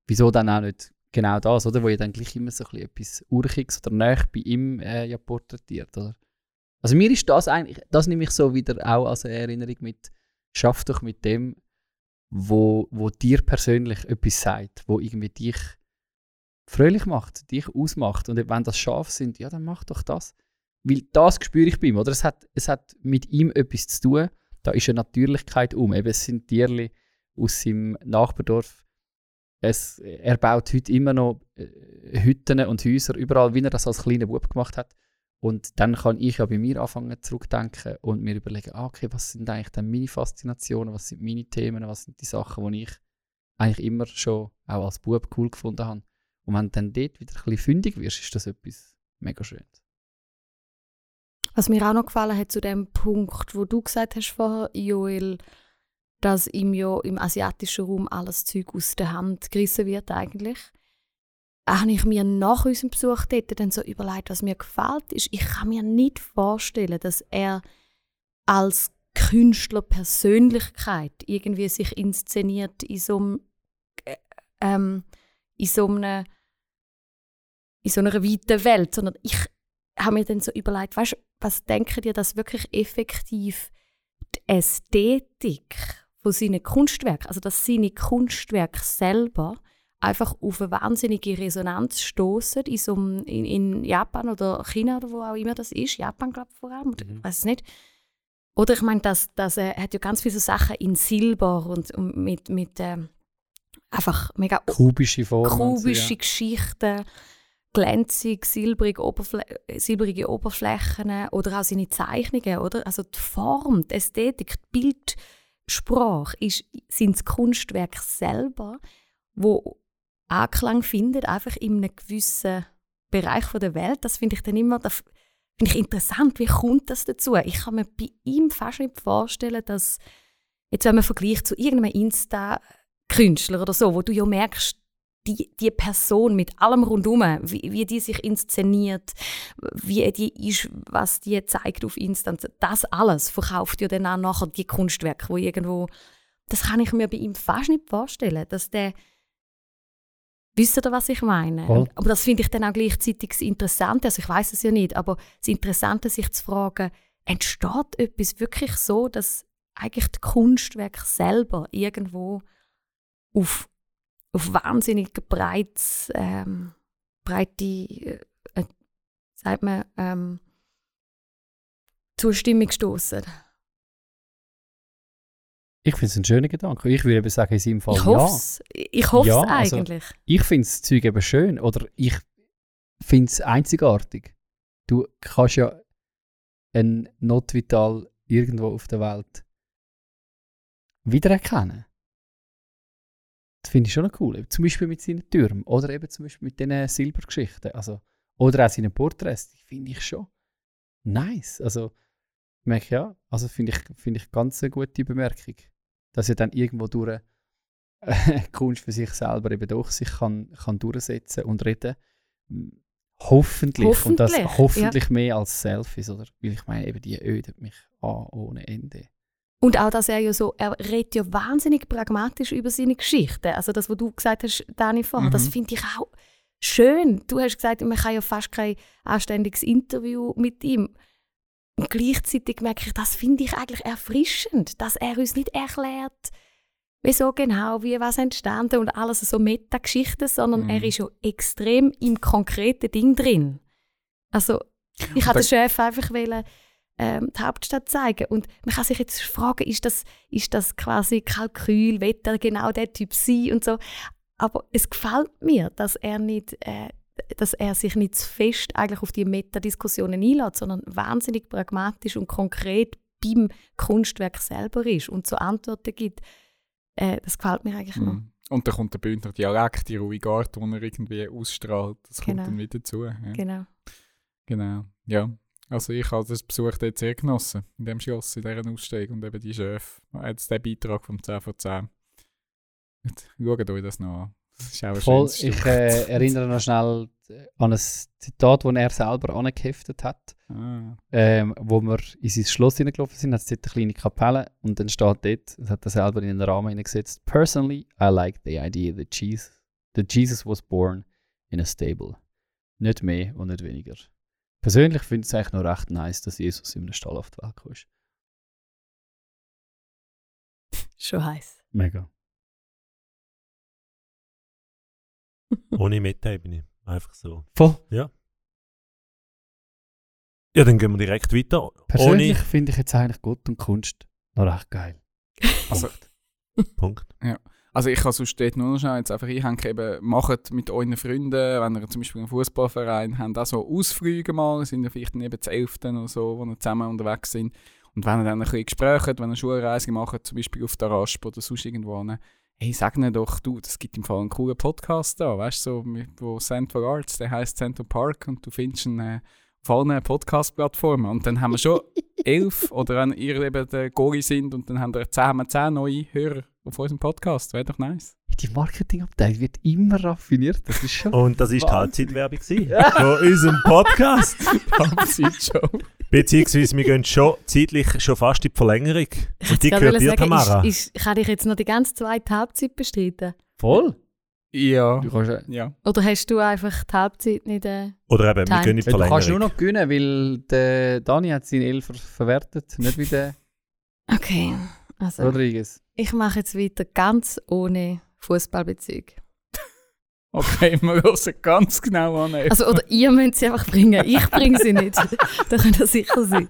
wieso dann auch nicht genau das, oder? Wo ihr dann gleich immer so ein etwas Urchiges oder näher bei ihm äh, ja porträtiert, oder? Also mir ist das eigentlich, das nehme ich so wieder auch als Erinnerung mit, schaff doch mit dem, wo, wo dir persönlich etwas sagt, wo irgendwie dich fröhlich macht, dich ausmacht. Und wenn das scharf sind, ja, dann mach doch das. Weil das spüre ich bei ihm, oder? Es hat, es hat mit ihm etwas zu tun, da ist eine Natürlichkeit um. Eben, es sind Tierli aus seinem Nachbardorf, es, er baut heute immer noch äh, Hütten und Häuser überall, wie er das als kleiner Bub gemacht hat. Und dann kann ich ja bei mir anfangen zurückdenken und mir überlegen, ah, okay, was sind eigentlich dann meine Faszinationen, was sind meine Themen, was sind die Sachen, die ich eigentlich immer schon auch als Bub cool gefunden habe. Und wenn du dann dort wieder ein bisschen fündig wirst, ist das etwas mega Schönes. Was mir auch noch gefallen hat zu dem Punkt, wo du gesagt hast vorher, Joel, dass ihm ja im asiatischen Raum alles Zeug aus der Hand gerissen wird eigentlich. Habe ich mir nach unserem Besuch dort dann so überlegt, was mir gefällt, ist, ich kann mir nicht vorstellen, dass er als Künstlerpersönlichkeit irgendwie sich inszeniert in so einem, äh, ähm, in so einer in so einer weiten Welt, sondern ich habe mir dann so überlegt, weißt, was denken dir, dass wirklich effektiv die Ästhetik von seinen Kunstwerken, also dass seine Kunstwerke selber einfach auf eine wahnsinnige Resonanz stoßen in, so einem, in, in, Japan oder China oder wo auch immer das ist, Japan glaube ich vor allem, oder, Mhm. ich weiß es nicht. Oder ich meine, dass, dass er hat ja ganz viele so Sachen in Silber und, und mit, mit ähm, einfach mega Kubische Formen. und so, kubische Geschichten, glänzig, silbrige, Oberflä silbrige Oberflächen oder auch seine Zeichnungen, oder? Also die Form, die Ästhetik, die Bildsprache ist, sind das Kunstwerk selber, wo Anklang findet, einfach in einem gewissen Bereich der Welt. Das finde ich dann immer, das finde ich interessant, wie kommt das dazu? Ich kann mir bei ihm fast nicht vorstellen, dass, jetzt wenn man vergleicht zu irgendeinem Insta-Künstler oder so, wo du ja merkst, die, die Person mit allem rundum, wie, wie die sich inszeniert, wie die ist, was die zeigt auf Insta, das alles verkauft ja dann auch nachher die Kunstwerke, wo irgendwo, das kann ich mir bei ihm fast nicht vorstellen, dass der Wisst ihr, was ich meine? Voll. Aber das finde ich dann auch gleichzeitig das Interessante, also ich weiß es ja nicht, aber das Interessante, sich zu fragen, entsteht etwas wirklich so, dass eigentlich die Kunstwerke selber irgendwo auf, auf wahnsinnig breites, ähm, breite, äh, äh, sagt man, ähm, Zustimmung stoßen. Ich finde es ein schöner Gedanke. Ich würde eben sagen, in seinem Fall Ich ja. Ich hoffe es Ja, also- eigentlich. Ich finde das Zeug eben schön oder ich finde es einzigartig. Du kannst ja ein Notvital irgendwo auf der Welt wiedererkennen. Das finde ich schon cool. Zum Beispiel mit seinen Türmen oder eben zum Beispiel mit diesen Silbergeschichten. Also, oder auch seinen Porträts. Die finde ich schon nice. Also, ich merke ja, also finde ich, finde ich ganz eine gute Bemerkung. Dass ja dann irgendwo durch äh, Kunst für sich selber eben doch sich kann, kann durchsetzen und reden. M, Hoffentlich. Und das Hoffentlich, hoffentlich mehr als Selfies, oder? Weil ich meine, eben die ödet mich an ohne Ende. Und auch, dass er ja so, er redet ja wahnsinnig pragmatisch über seine Geschichten. Also das, was du gesagt hast, Dani, vorher, das Mhm. finde ich auch schön. Du hast gesagt, man kann ja fast kein anständiges Interview mit ihm. Und gleichzeitig merke ich, das finde ich eigentlich erfrischend, dass er uns nicht erklärt, wieso genau, wie was entstanden und alles so Metageschichten, sondern Mhm. er ist ja extrem im konkreten Ding drin. Also ich Aber- den Chef einfach wollen, ähm, die Hauptstadt zeigen. Und man kann sich jetzt fragen, ist das, ist das quasi Kalkül, wird er genau der Typ sein und so. Aber es gefällt mir, dass er nicht, äh, dass er sich nicht zu fest eigentlich auf die Metadiskussionen einlässt, sondern wahnsinnig pragmatisch und konkret beim Kunstwerk selber ist und so Antworten gibt. Äh, das gefällt mir eigentlich noch. Mhm. Und dann kommt der Bündner Dialekt, die ruhige Art, die er irgendwie ausstrahlt. Das Genau. kommt dann wieder dazu. Ja. Genau. Genau, ja. Also ich habe den Besuch dort sehr genossen, in dem Schloss, in dieser Ausstellung und eben die Chef. Jetzt der Beitrag vom 10 von 10. Jetzt Schaut euch das noch an. Das ist auch ein Voll, ich äh, erinnere noch schnell äh, an ein Zitat, das er selber angeheftet hat. Ah, ähm, wo wir in sein Schloss hineingelaufen sind, hat es dort eine kleine Kapelle und dann steht dort, das hat er selber in den Rahmen hineingesetzt, Personally, I like the idea that Jesus, that Jesus was born in a stable. Nicht mehr und nicht weniger. Persönlich finde ich es eigentlich noch recht nice, dass Jesus in einem Stall auf die Welt ist. Schon heiß. Mega. Ohne Meta-Ebene. Einfach so. Voll. Ja, dann gehen wir direkt weiter. Persönlich Ohne finde ich jetzt eigentlich Gott und Kunst noch recht geil. Also- Punkt. Also ich kann sonst dort nur noch schnell jetzt einfach einhängen, eben, macht mit euren Freunden, wenn ihr zum Beispiel einen Fußballverein habt, auch so Ausflüge mal, sind ja vielleicht neben zu Elften oder so, wo ihr zusammen unterwegs sind. Und wenn ihr dann ein bisschen Gespräche habt, wenn ihr eine Schulreise macht, zum Beispiel auf der Rasp oder sonst irgendwo, ne, hey, sag ihnen doch, du, das gibt im Fall einen coolen Podcast da, weißt du, so, mit- wo Central Arts, der heißt Central Park und du findest ihn äh, auf allen Podcast-Plattformen. Und dann haben wir schon elf, oder wenn ihr eben der Gori sind und dann haben wir wir zehn neue Hörer auf unserem Podcast. Wäre doch nice. Die Marketingabteilung wird immer raffiniert. Das ist schon. Und das ist die. Halbzeitwerbung gewesen von unserem Podcast. Halbzeitshow. Beziehungsweise wir gehen schon zeitlich schon fast in die Verlängerung. Und die Ich gehört dir, Tamara. ist, ist, kann ich jetzt noch die ganze zweite Halbzeit bestreiten? Voll. Ja. Du kannst, Ja. Oder hast du einfach die Halbzeit nicht... Äh, Oder eben, wir gehen in die du kannst Verlängerung. nur noch gewinnen, weil der Dani hat seinen Elfer verwertet, nicht wie der okay, also Rodriguez. ich mache jetzt weiter ganz ohne Fußballbezug. Okay, wir hören ganz genau an. Also, oder ihr müsst sie einfach bringen. Ich bringe sie nicht. da könnt ihr sicher sein.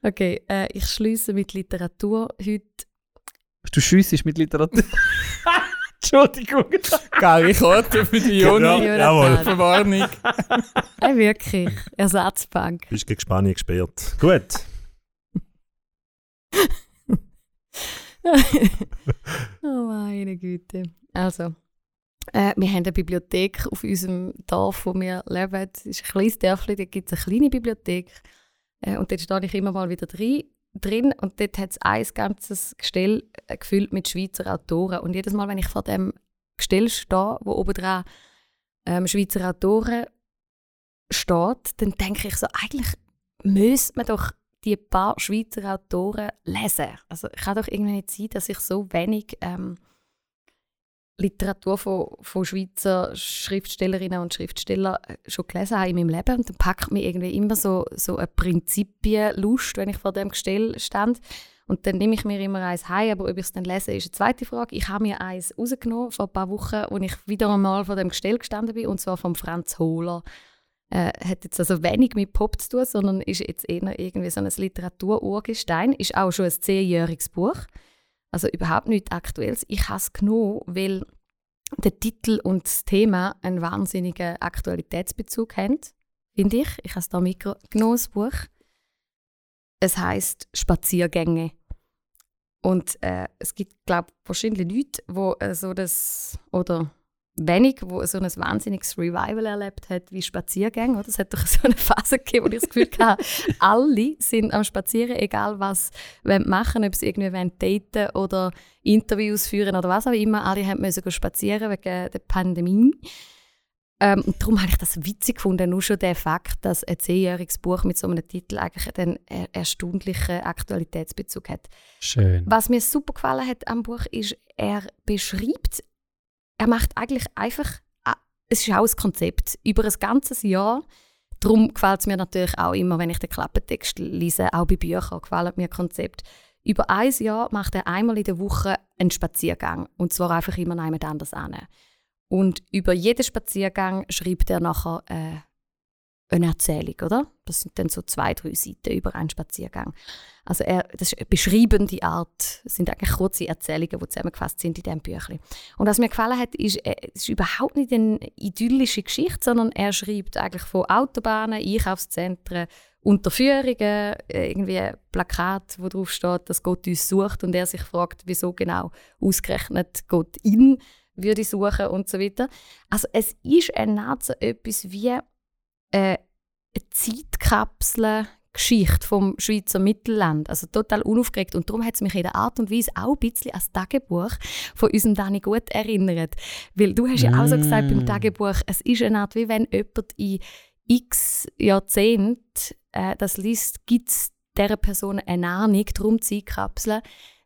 Okay, äh, ich schließe mit Literatur heute. Du schiessest mit Literatur. Entschuldigung. Geile Karte für die Juni. Ja, Jonathan. jawohl. Verwarnung. Äh, wirklich. Ersatzbank. Bist gegen Spanien gesperrt. Gut. Meine Güte. Also, äh, wir haben eine Bibliothek auf unserem Dorf, wo wir leben. Es ist ein kleines Dörfli, da gibt es eine kleine Bibliothek. Äh, und dort stehe ich immer mal wieder drin. drin und dort hat es ein ganzes Gestell äh, gefüllt mit Schweizer Autoren. Und jedes Mal, wenn ich vor dem Gestell stehe, wo oben dran ähm, Schweizer Autoren steht, dann denke ich so, eigentlich müsste man doch die paar Schweizer Autoren lesen. Also kann doch irgendwie nicht sein, dass ich so wenig ähm, Literatur von, von Schweizer Schriftstellerinnen und Schriftstellern äh, schon gelesen habe in meinem Leben. Und dann packt mich irgendwie immer so, so eine Prinzipienlust, wenn ich vor dem Gestell stand. Und dann nehme ich mir immer eins heim, aber ob ich es dann lese, ist eine zweite Frage. Ich habe mir eins rausgenommen vor ein paar Wochen, als ich wieder einmal vor dem Gestell gestanden bin, und zwar von Franz Hohler. Äh, hat jetzt also wenig mit Pop zu tun, sondern ist jetzt eher irgendwie so ein Literatururgestein. Ist auch schon ein zehnjähriges Buch. Also überhaupt nichts Aktuelles. Ich habe es genommen, weil der Titel und das Thema einen wahnsinnigen Aktualitätsbezug haben, finde ich. Ich habe es da mitgenommen, das Buch. Es heißt Spaziergänge. Und äh, es gibt, glaube ich, wahrscheinlich Leute, wo äh, so das, oder wenig, wo so ein wahnsinniges Revival erlebt hat wie Spaziergänge. Oder? Es hat doch so eine Phase gegeben, wo ich das Gefühl hatte, alle sind am Spazieren, egal was sie machen, ob sie irgendwie wollen daten oder Interviews führen oder was auch immer. Alle haben müssen spazieren wegen der Pandemie. Ähm, und darum habe ich das witzig gefunden, nur schon der Fakt, dass ein zehnjähriges Buch mit so einem Titel eigentlich einen er- erstaunlichen Aktualitätsbezug hat. Schön. Was mir super gefallen hat am Buch ist, er beschreibt, er macht eigentlich einfach, ah, es ist auch ein Konzept, über ein ganzes Jahr. Darum gefällt es mir natürlich auch immer, wenn ich den Klappentext lese, auch bei Büchern gefallen mir Konzept. Über ein Jahr macht er einmal in der Woche einen Spaziergang und zwar einfach immer jemand anders an. Und über jeden Spaziergang schreibt er nachher äh, eine Erzählung, oder? Das sind dann so zwei, drei Seiten über einen Spaziergang. Also er, das ist eine beschreibende Art. Es sind eigentlich kurze Erzählungen, die zusammengefasst sind in diesem Büchlein. Und was mir gefallen hat, ist, es ist überhaupt nicht eine idyllische Geschichte, sondern er schreibt eigentlich von Autobahnen, Einkaufszentren, Unterführungen, irgendwie Plakat, wo drauf steht, dass Gott uns sucht und er sich fragt, wieso genau ausgerechnet Gott ihn würde suchen und so weiter. Also es ist Art so etwas wie äh, eine Zeitkapsel-Geschichte vom Schweizer Mittelland. Also total unaufgeregt. Und darum hat es mich in der Art und Weise auch ein bisschen ans Tagebuch von unserem Danny Gut erinnert. Weil du hast ja auch so gesagt beim Mm. Tagebuch, es ist eine Art, wie wenn jemand in x Jahrzehnten äh, das liest, gibt es dieser Person eine Ahnung, darum Zeitkapseln,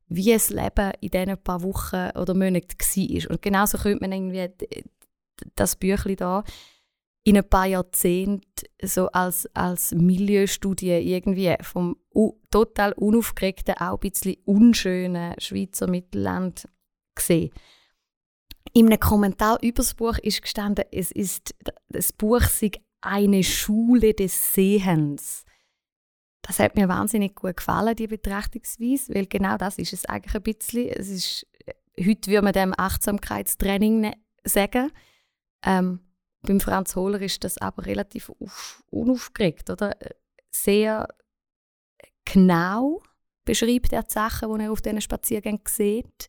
wie das Leben in diesen paar Wochen oder Monaten war. Und genauso könnte man irgendwie das Büchlein da in ein paar Jahrzehnten so als, als Milieustudie irgendwie vom u- total unaufgeregten, auch ein bisschen unschönen Schweizer Mittelland gesehen. In einem Kommentar über das Buch ist gestanden, es ist, das Buch sei eine Schule des Sehens. Das hat mir wahnsinnig gut gefallen, die Betrachtungsweise, weil genau das ist es eigentlich ein bisschen. Es ist heute würde man dem Achtsamkeitstraining ne- sagen. Ähm, beim Franz Hohler ist das aber relativ auf, unaufgeregt, oder? Sehr genau beschreibt er die Sachen, die er auf diesen Spaziergängen sieht,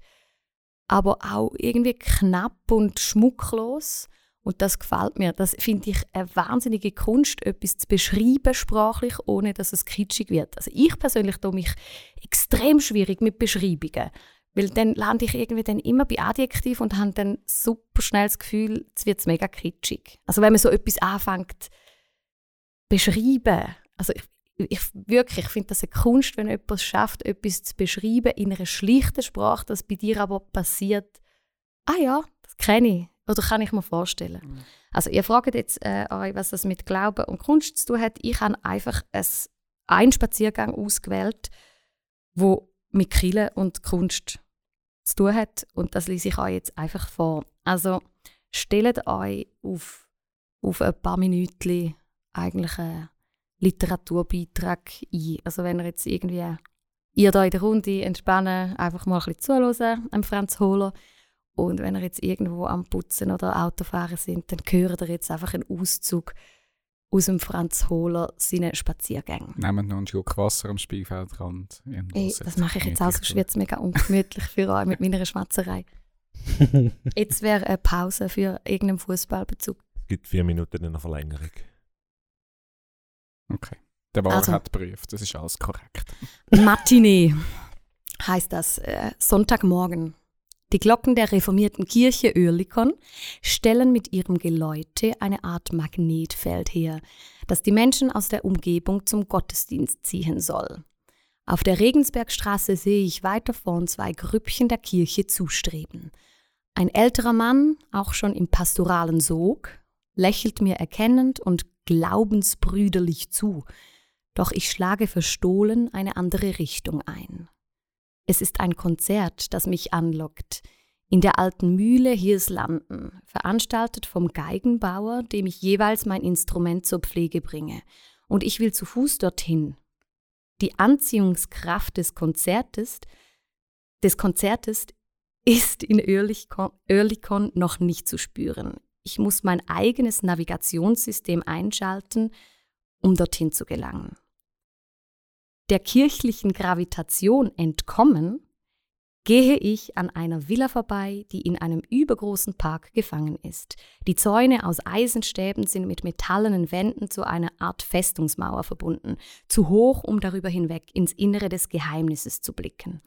aber auch irgendwie knapp und schmucklos. Und das gefällt mir. Das finde ich eine wahnsinnige Kunst, etwas zu beschreiben sprachlich, ohne dass es kitschig wird. Also ich persönlich tue mich extrem schwierig mit Beschreibungen. Weil dann lande ich irgendwie dann immer bei Adjektiv und habe dann super schnell das Gefühl, es wird mega kitschig. Also wenn man so etwas anfängt beschreiben, also ich, ich wirklich, ich finde das eine Kunst, wenn jemand es schafft, etwas zu beschreiben in einer schlichten Sprache, das bei dir aber passiert. Ah ja, das kenne ich oder kann ich mir vorstellen. Also ihr fragt jetzt äh, euch, was das mit Glauben und Kunst zu tun hat. Ich habe einfach ein, einen Spaziergang ausgewählt, wo mit Kille und Kunst zu tun hat und das lese ich euch jetzt einfach vor. Also stellt euch auf, auf ein paar Minuten eigentlich einen Literaturbeitrag ein. Also wenn ihr jetzt irgendwie ihr da in der Runde entspannen, einfach mal ein bisschen zuhören, am Franz Hohler. Und wenn ihr jetzt irgendwo am Putzen oder Autofahren sind, dann hört ihr jetzt einfach einen Auszug aus dem Franz Hohler seinen Spaziergängen. Nehmt noch einen Schluck Wasser am Spielfeldrand. Ey, das mache ich jetzt auch, sonst wird es mega ungemütlich für euch mit meiner Schmatzerei. Jetzt wäre eine Pause für irgendeinen Fußballbezug. Es gibt vier Minuten in der Verlängerung. Okay. Der Wahr Also. hat geprüft, das ist alles korrekt. Matinee heißt das, äh, Sonntagmorgen. Die Glocken der reformierten Kirche Oerlikon stellen mit ihrem Geläute eine Art Magnetfeld her, das die Menschen aus der Umgebung zum Gottesdienst ziehen soll. Auf der Regensbergstraße sehe ich weiter vorn zwei Grüppchen der Kirche zustreben. Ein älterer Mann, auch schon im pastoralen Sog, lächelt mir erkennend und glaubensbrüderlich zu, doch ich schlage verstohlen eine andere Richtung ein. Es ist ein Konzert, das mich anlockt. In der alten Mühle Hirslanden, veranstaltet vom Geigenbauer, dem ich jeweils mein Instrument zur Pflege bringe. Und ich will zu Fuß dorthin. Die Anziehungskraft des Konzertes, des Konzertes ist in Oerlikon noch nicht zu spüren. Ich muss mein eigenes Navigationssystem einschalten, um dorthin zu gelangen der kirchlichen Gravitation entkommen, gehe ich an einer Villa vorbei, die in einem übergroßen Park gefangen ist. Die Zäune aus Eisenstäben sind mit metallenen Wänden zu einer Art Festungsmauer verbunden, zu hoch, um darüber hinweg ins Innere des Geheimnisses zu blicken.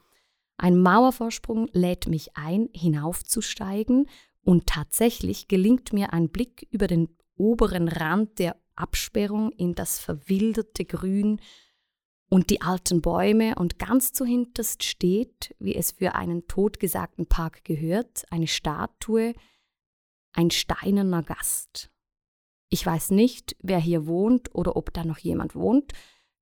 Ein Mauervorsprung lädt mich ein, hinaufzusteigen, und tatsächlich gelingt mir ein Blick über den oberen Rand der Absperrung in das verwilderte Grün und die alten Bäume und ganz zuhinterst steht, wie es für einen totgesagten Park gehört, eine Statue, ein steinerner Gast. Ich weiß nicht, wer hier wohnt oder ob da noch jemand wohnt,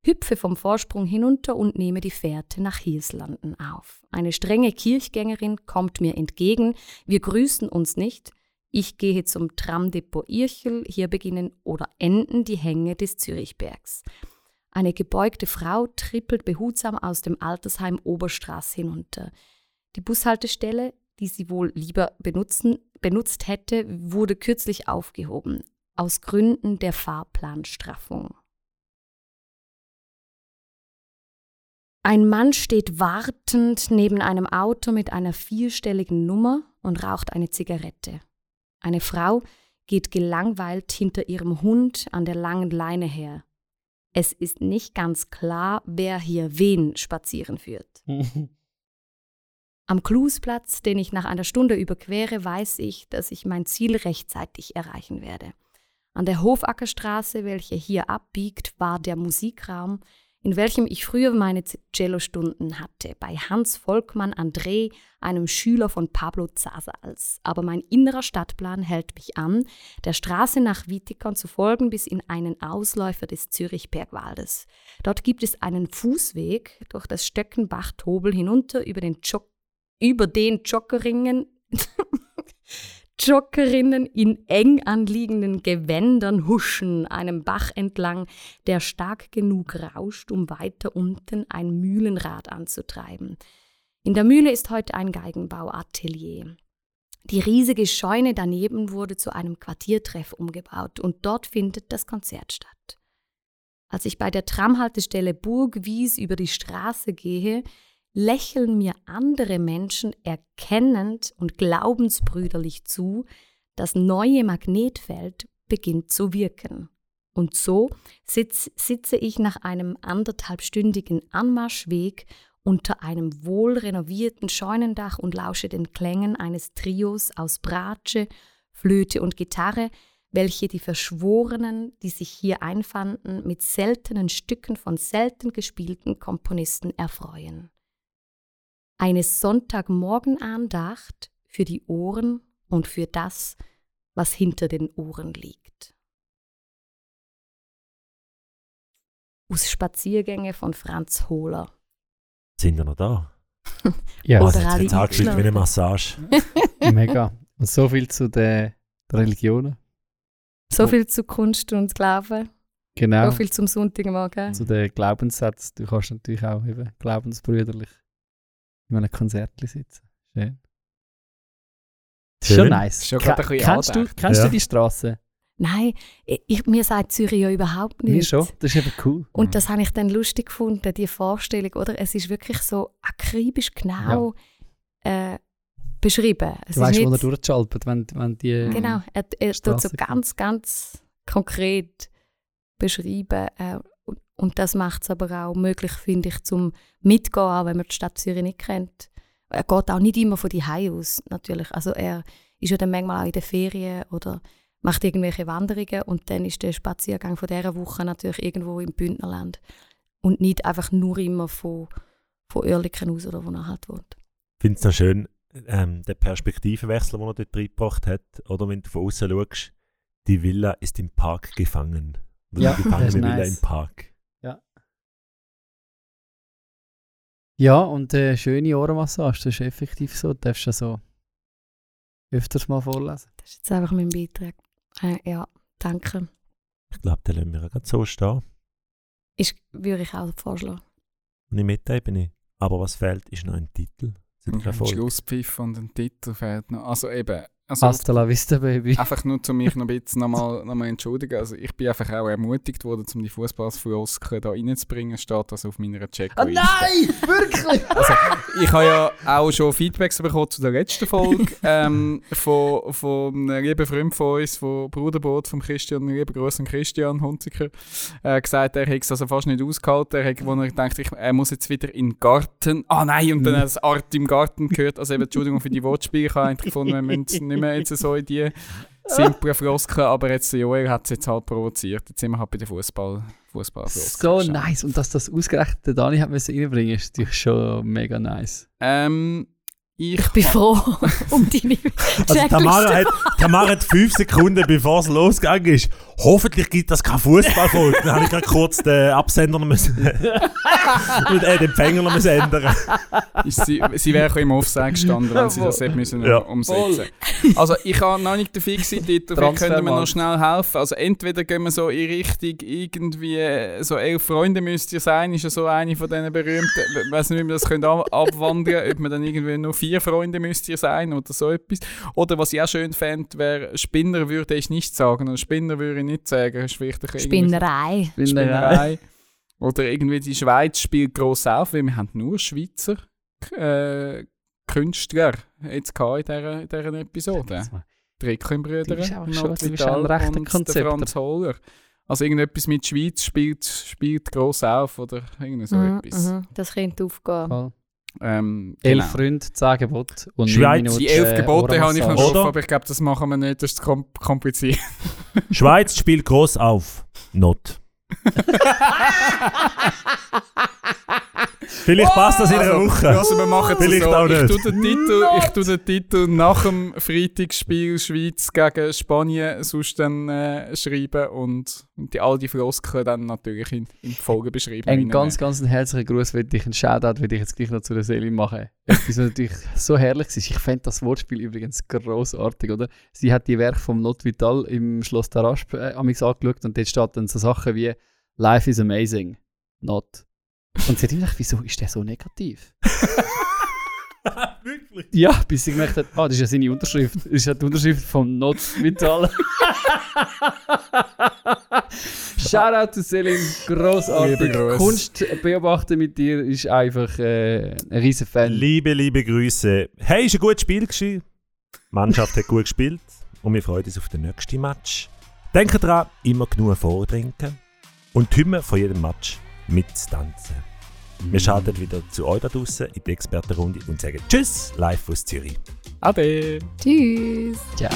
hüpfe vom Vorsprung hinunter und nehme die Fährte nach Hirslanden auf. Eine strenge Kirchgängerin kommt mir entgegen, wir grüßen uns nicht, ich gehe zum Tramdepot Irchel, hier beginnen oder enden die Hänge des Zürichbergs. Eine gebeugte Frau trippelt behutsam aus dem Altersheim Oberstraß hinunter. Die Bushaltestelle, die sie wohl lieber benutzen, benutzt hätte, wurde kürzlich aufgehoben, aus Gründen der Fahrplanstraffung. Ein Mann steht wartend neben einem Auto mit einer vierstelligen Nummer und raucht eine Zigarette. Eine Frau geht gelangweilt hinter ihrem Hund an der langen Leine her. Es ist nicht ganz klar, wer hier wen spazieren führt. Am Klusplatz, den ich nach einer Stunde überquere, weiß ich, dass ich mein Ziel rechtzeitig erreichen werde. An der Hofackerstraße, welche hier abbiegt, war der Musikraum, in welchem ich früher meine Cellostunden hatte, bei Hans Volkmann André, einem Schüler von Pablo Zasals. Aber mein innerer Stadtplan hält mich an, der Straße nach Wietikon zu folgen bis in einen Ausläufer des Zürichbergwaldes. Dort gibt es einen Fußweg durch das Stöckenbach-Tobel hinunter über den, Jog über den Joggeringen Joggerinnen in eng anliegenden Gewändern huschen einem Bach entlang, der stark genug rauscht, um weiter unten ein Mühlenrad anzutreiben. In der Mühle ist heute ein Geigenbauatelier. Die riesige Scheune daneben wurde zu einem Quartiertreff umgebaut und dort findet das Konzert statt. Als ich bei der Tramhaltestelle Burgwies über die Straße gehe, lächeln mir andere Menschen erkennend und glaubensbrüderlich zu, das neue Magnetfeld beginnt zu wirken. Und so sitz, sitze ich nach einem anderthalbstündigen Anmarschweg unter einem wohlrenovierten Scheunendach und lausche den Klängen eines Trios aus Bratsche, Flöte und Gitarre, welche die Verschworenen, die sich hier einfanden, mit seltenen Stücken von selten gespielten Komponisten erfreuen. Eine Sonntagmorgenandacht für die Ohren und für das, was hinter den Ohren liegt. Aus Spaziergänge von Franz Hohler. Sind wir noch da? Ja, Oh, hat alle jetzt angefühlt wie eine. Massage. mega. Und so viel zu den Religionen. So viel zu Kunst und Glauben, Genau. so viel zum Sonntagmorgen. Zu den Glaubenssätzen. Du kannst natürlich auch eben glaubensbrüderlich in einem Konzert sitzen. Schön. Das ist Schön. schon nice. Ist schon bisschen kennst du, kennst Ja. du die Straße? Nein, ich, mir sagt Zürich ja überhaupt Mir nichts. schon. Das ist eben cool. Und das habe ich dann lustig gefunden, die Vorstellung, oder? Es ist wirklich so akribisch genau äh, beschrieben. Es Du weißt, wo er nicht, durchschaltet, wenn, wenn die. Genau, er, er tut so ganz, ganz konkret beschreiben. Äh, und, das macht es aber auch möglich, finde ich, zum Mitgehen, auch wenn man die Stadt Zürich nicht kennt. Er geht auch nicht immer von die aus, natürlich. Also er ist ja dann manchmal auch in den Ferien oder macht irgendwelche Wanderungen und dann ist der Spaziergang von dieser Woche natürlich irgendwo im Bündnerland und nicht einfach nur immer von, von Oerlikon aus oder wo er halt wohnt. Ich finde es noch schön, ähm, der Perspektivenwechsel, den er dort reingebracht hat. Oder wenn du von außen schaust, die Villa ist im Park gefangen. Ja, das ist nice. im Park. Ja, und äh, schöne Ohrenmassage, das ist effektiv so. Du darfst ja so öfters mal vorlesen. Das ist jetzt einfach mein Beitrag. Äh, ja, danke. Ich glaube, den lassen wir gerade so stehen. Ist, würde ich auch vorschlagen. Und im Meta-Ebene. Aber was fehlt, ist noch ein Titel. Ein. Schlusspfiff und ein Titel fehlt noch. Also eben, also Hasta la vista, Baby. einfach nur, um mich noch ein bisschen nochmal noch mal entschuldigen. Also ich bin einfach auch ermutigt worden, um die Fußballfloskeln da reinzubringen. Steht das auf meiner Checkliste. Wirklich? Also, ich habe ja auch schon Feedbacks bekommen zu der letzten Folge ähm, von, von einem lieben Freund von uns, von Bruderboot, vom Christian, lieben an Christian Hunziker, äh, gesagt, er hätte es also fast nicht ausgehalten. Er hat, wo er gedacht, ich, er muss jetzt wieder in den Garten. Ah nein, und dann hat das Art im Garten gehört. Also eben, Entschuldigung für die Wortspiele. Ich habe eigentlich gefunden, wir müssen nicht mehr jetzt so in die simplen Floskeln, aber jetzt Joel hat es jetzt halt provoziert. Jetzt sind wir halt bei den Fußball, Fußball So nice. Und dass das ausgerechnet Dani hat müssen reinbringen, ist natürlich schon mega nice. Ähm, ich Ich bin froh um deine Also Tamara hat, Tamara hat fünf Sekunden, bevor es losgegangen ist. Hoffentlich gibt das keine Fußballfolge. Dann habe ich gerade kurz den Absender noch müssen, und, äh, den Empfänger noch müssen ändern. Sie, sie wäre im Offside gestanden, wenn sie das hätte müssen Ja. umsetzen Also ich habe noch nicht den fixen Titel, vielleicht können wir noch schnell helfen. Also entweder gehen wir so in Richtung irgendwie, äh, so elf Freunde müsst ihr sein, ist ja so eine von diesen berühmten, ich weiß nicht, wie wir das können ab- abwandern, ob man dann irgendwie nur vier Freunde müsst ihr sein oder so etwas. Oder was ich auch schön fände, wäre, Spinner würde ich nicht sagen, oder Spinner würde ich nicht sagen, bisschen- Spinnerei. Spinnerei. Oder irgendwie die Schweiz spielt gross auf, weil wir haben nur Schweizer äh, Künstler jetzt in dieser, in dieser Episode. Ein rechter und der Konzepter. Franz Hohler. Also irgendetwas mit Schweiz spielt, spielt gross auf oder irgendwie so Mhm, etwas. mhm, das könnte aufgehen. Voll. Ähm, Elf genau. Freunde, zehn Gebote und Schweiz, Minuten, Die elf äh, Gebote habe ich noch Oder? aber ich glaube, das machen wir nicht, das ist kom kompliziert. Schweiz spielt groß auf. Not. Vielleicht passt das in einer Woche. Also wir machen Vielleicht so. auch Ich nicht. tue, den Titel, ich tue den Titel nach dem Freitagsspiel Schweiz gegen Spanien sonst dann äh, schreiben und, die, all die Floskeln dann natürlich in, in Folge beschreiben. Ein ganz, ganz ein herzlichen Gruß, will ich einen Shoutout, will ich jetzt gleich noch zu der Seele machen. Etwas, was natürlich so herrlich ist. Ich fände das Wortspiel übrigens großartig, oder? Sie hat die Werke vom Not Vital im Schloss Tarasp äh, amigs angeschaut und dort steht dann so Sachen wie Life is amazing, not. Und sie hat gedacht, wieso ist der so negativ? Wirklich? Ja, bis ich gemerkt habe, ah, das ist ja seine Unterschrift. Das ist ja die Unterschrift vom Not Vital. Shoutout to Selim, grossartig. Liebe Grüße. Kunst beobachten mit dir ist einfach äh, ein riesen Fan. Liebe, liebe Grüße. Hey, ist ein gutes Spiel gewesen. Die Mannschaft hat gut gespielt und wir freuen uns auf den nächsten Match. Denkt dran, immer genug vortrinken und die Hymne von jedem Match mittanzen. Wir schalten wieder zu euch da draußen in die Expertenrunde und sagen Tschüss live aus Zürich. Ade. Tschüss. Ciao.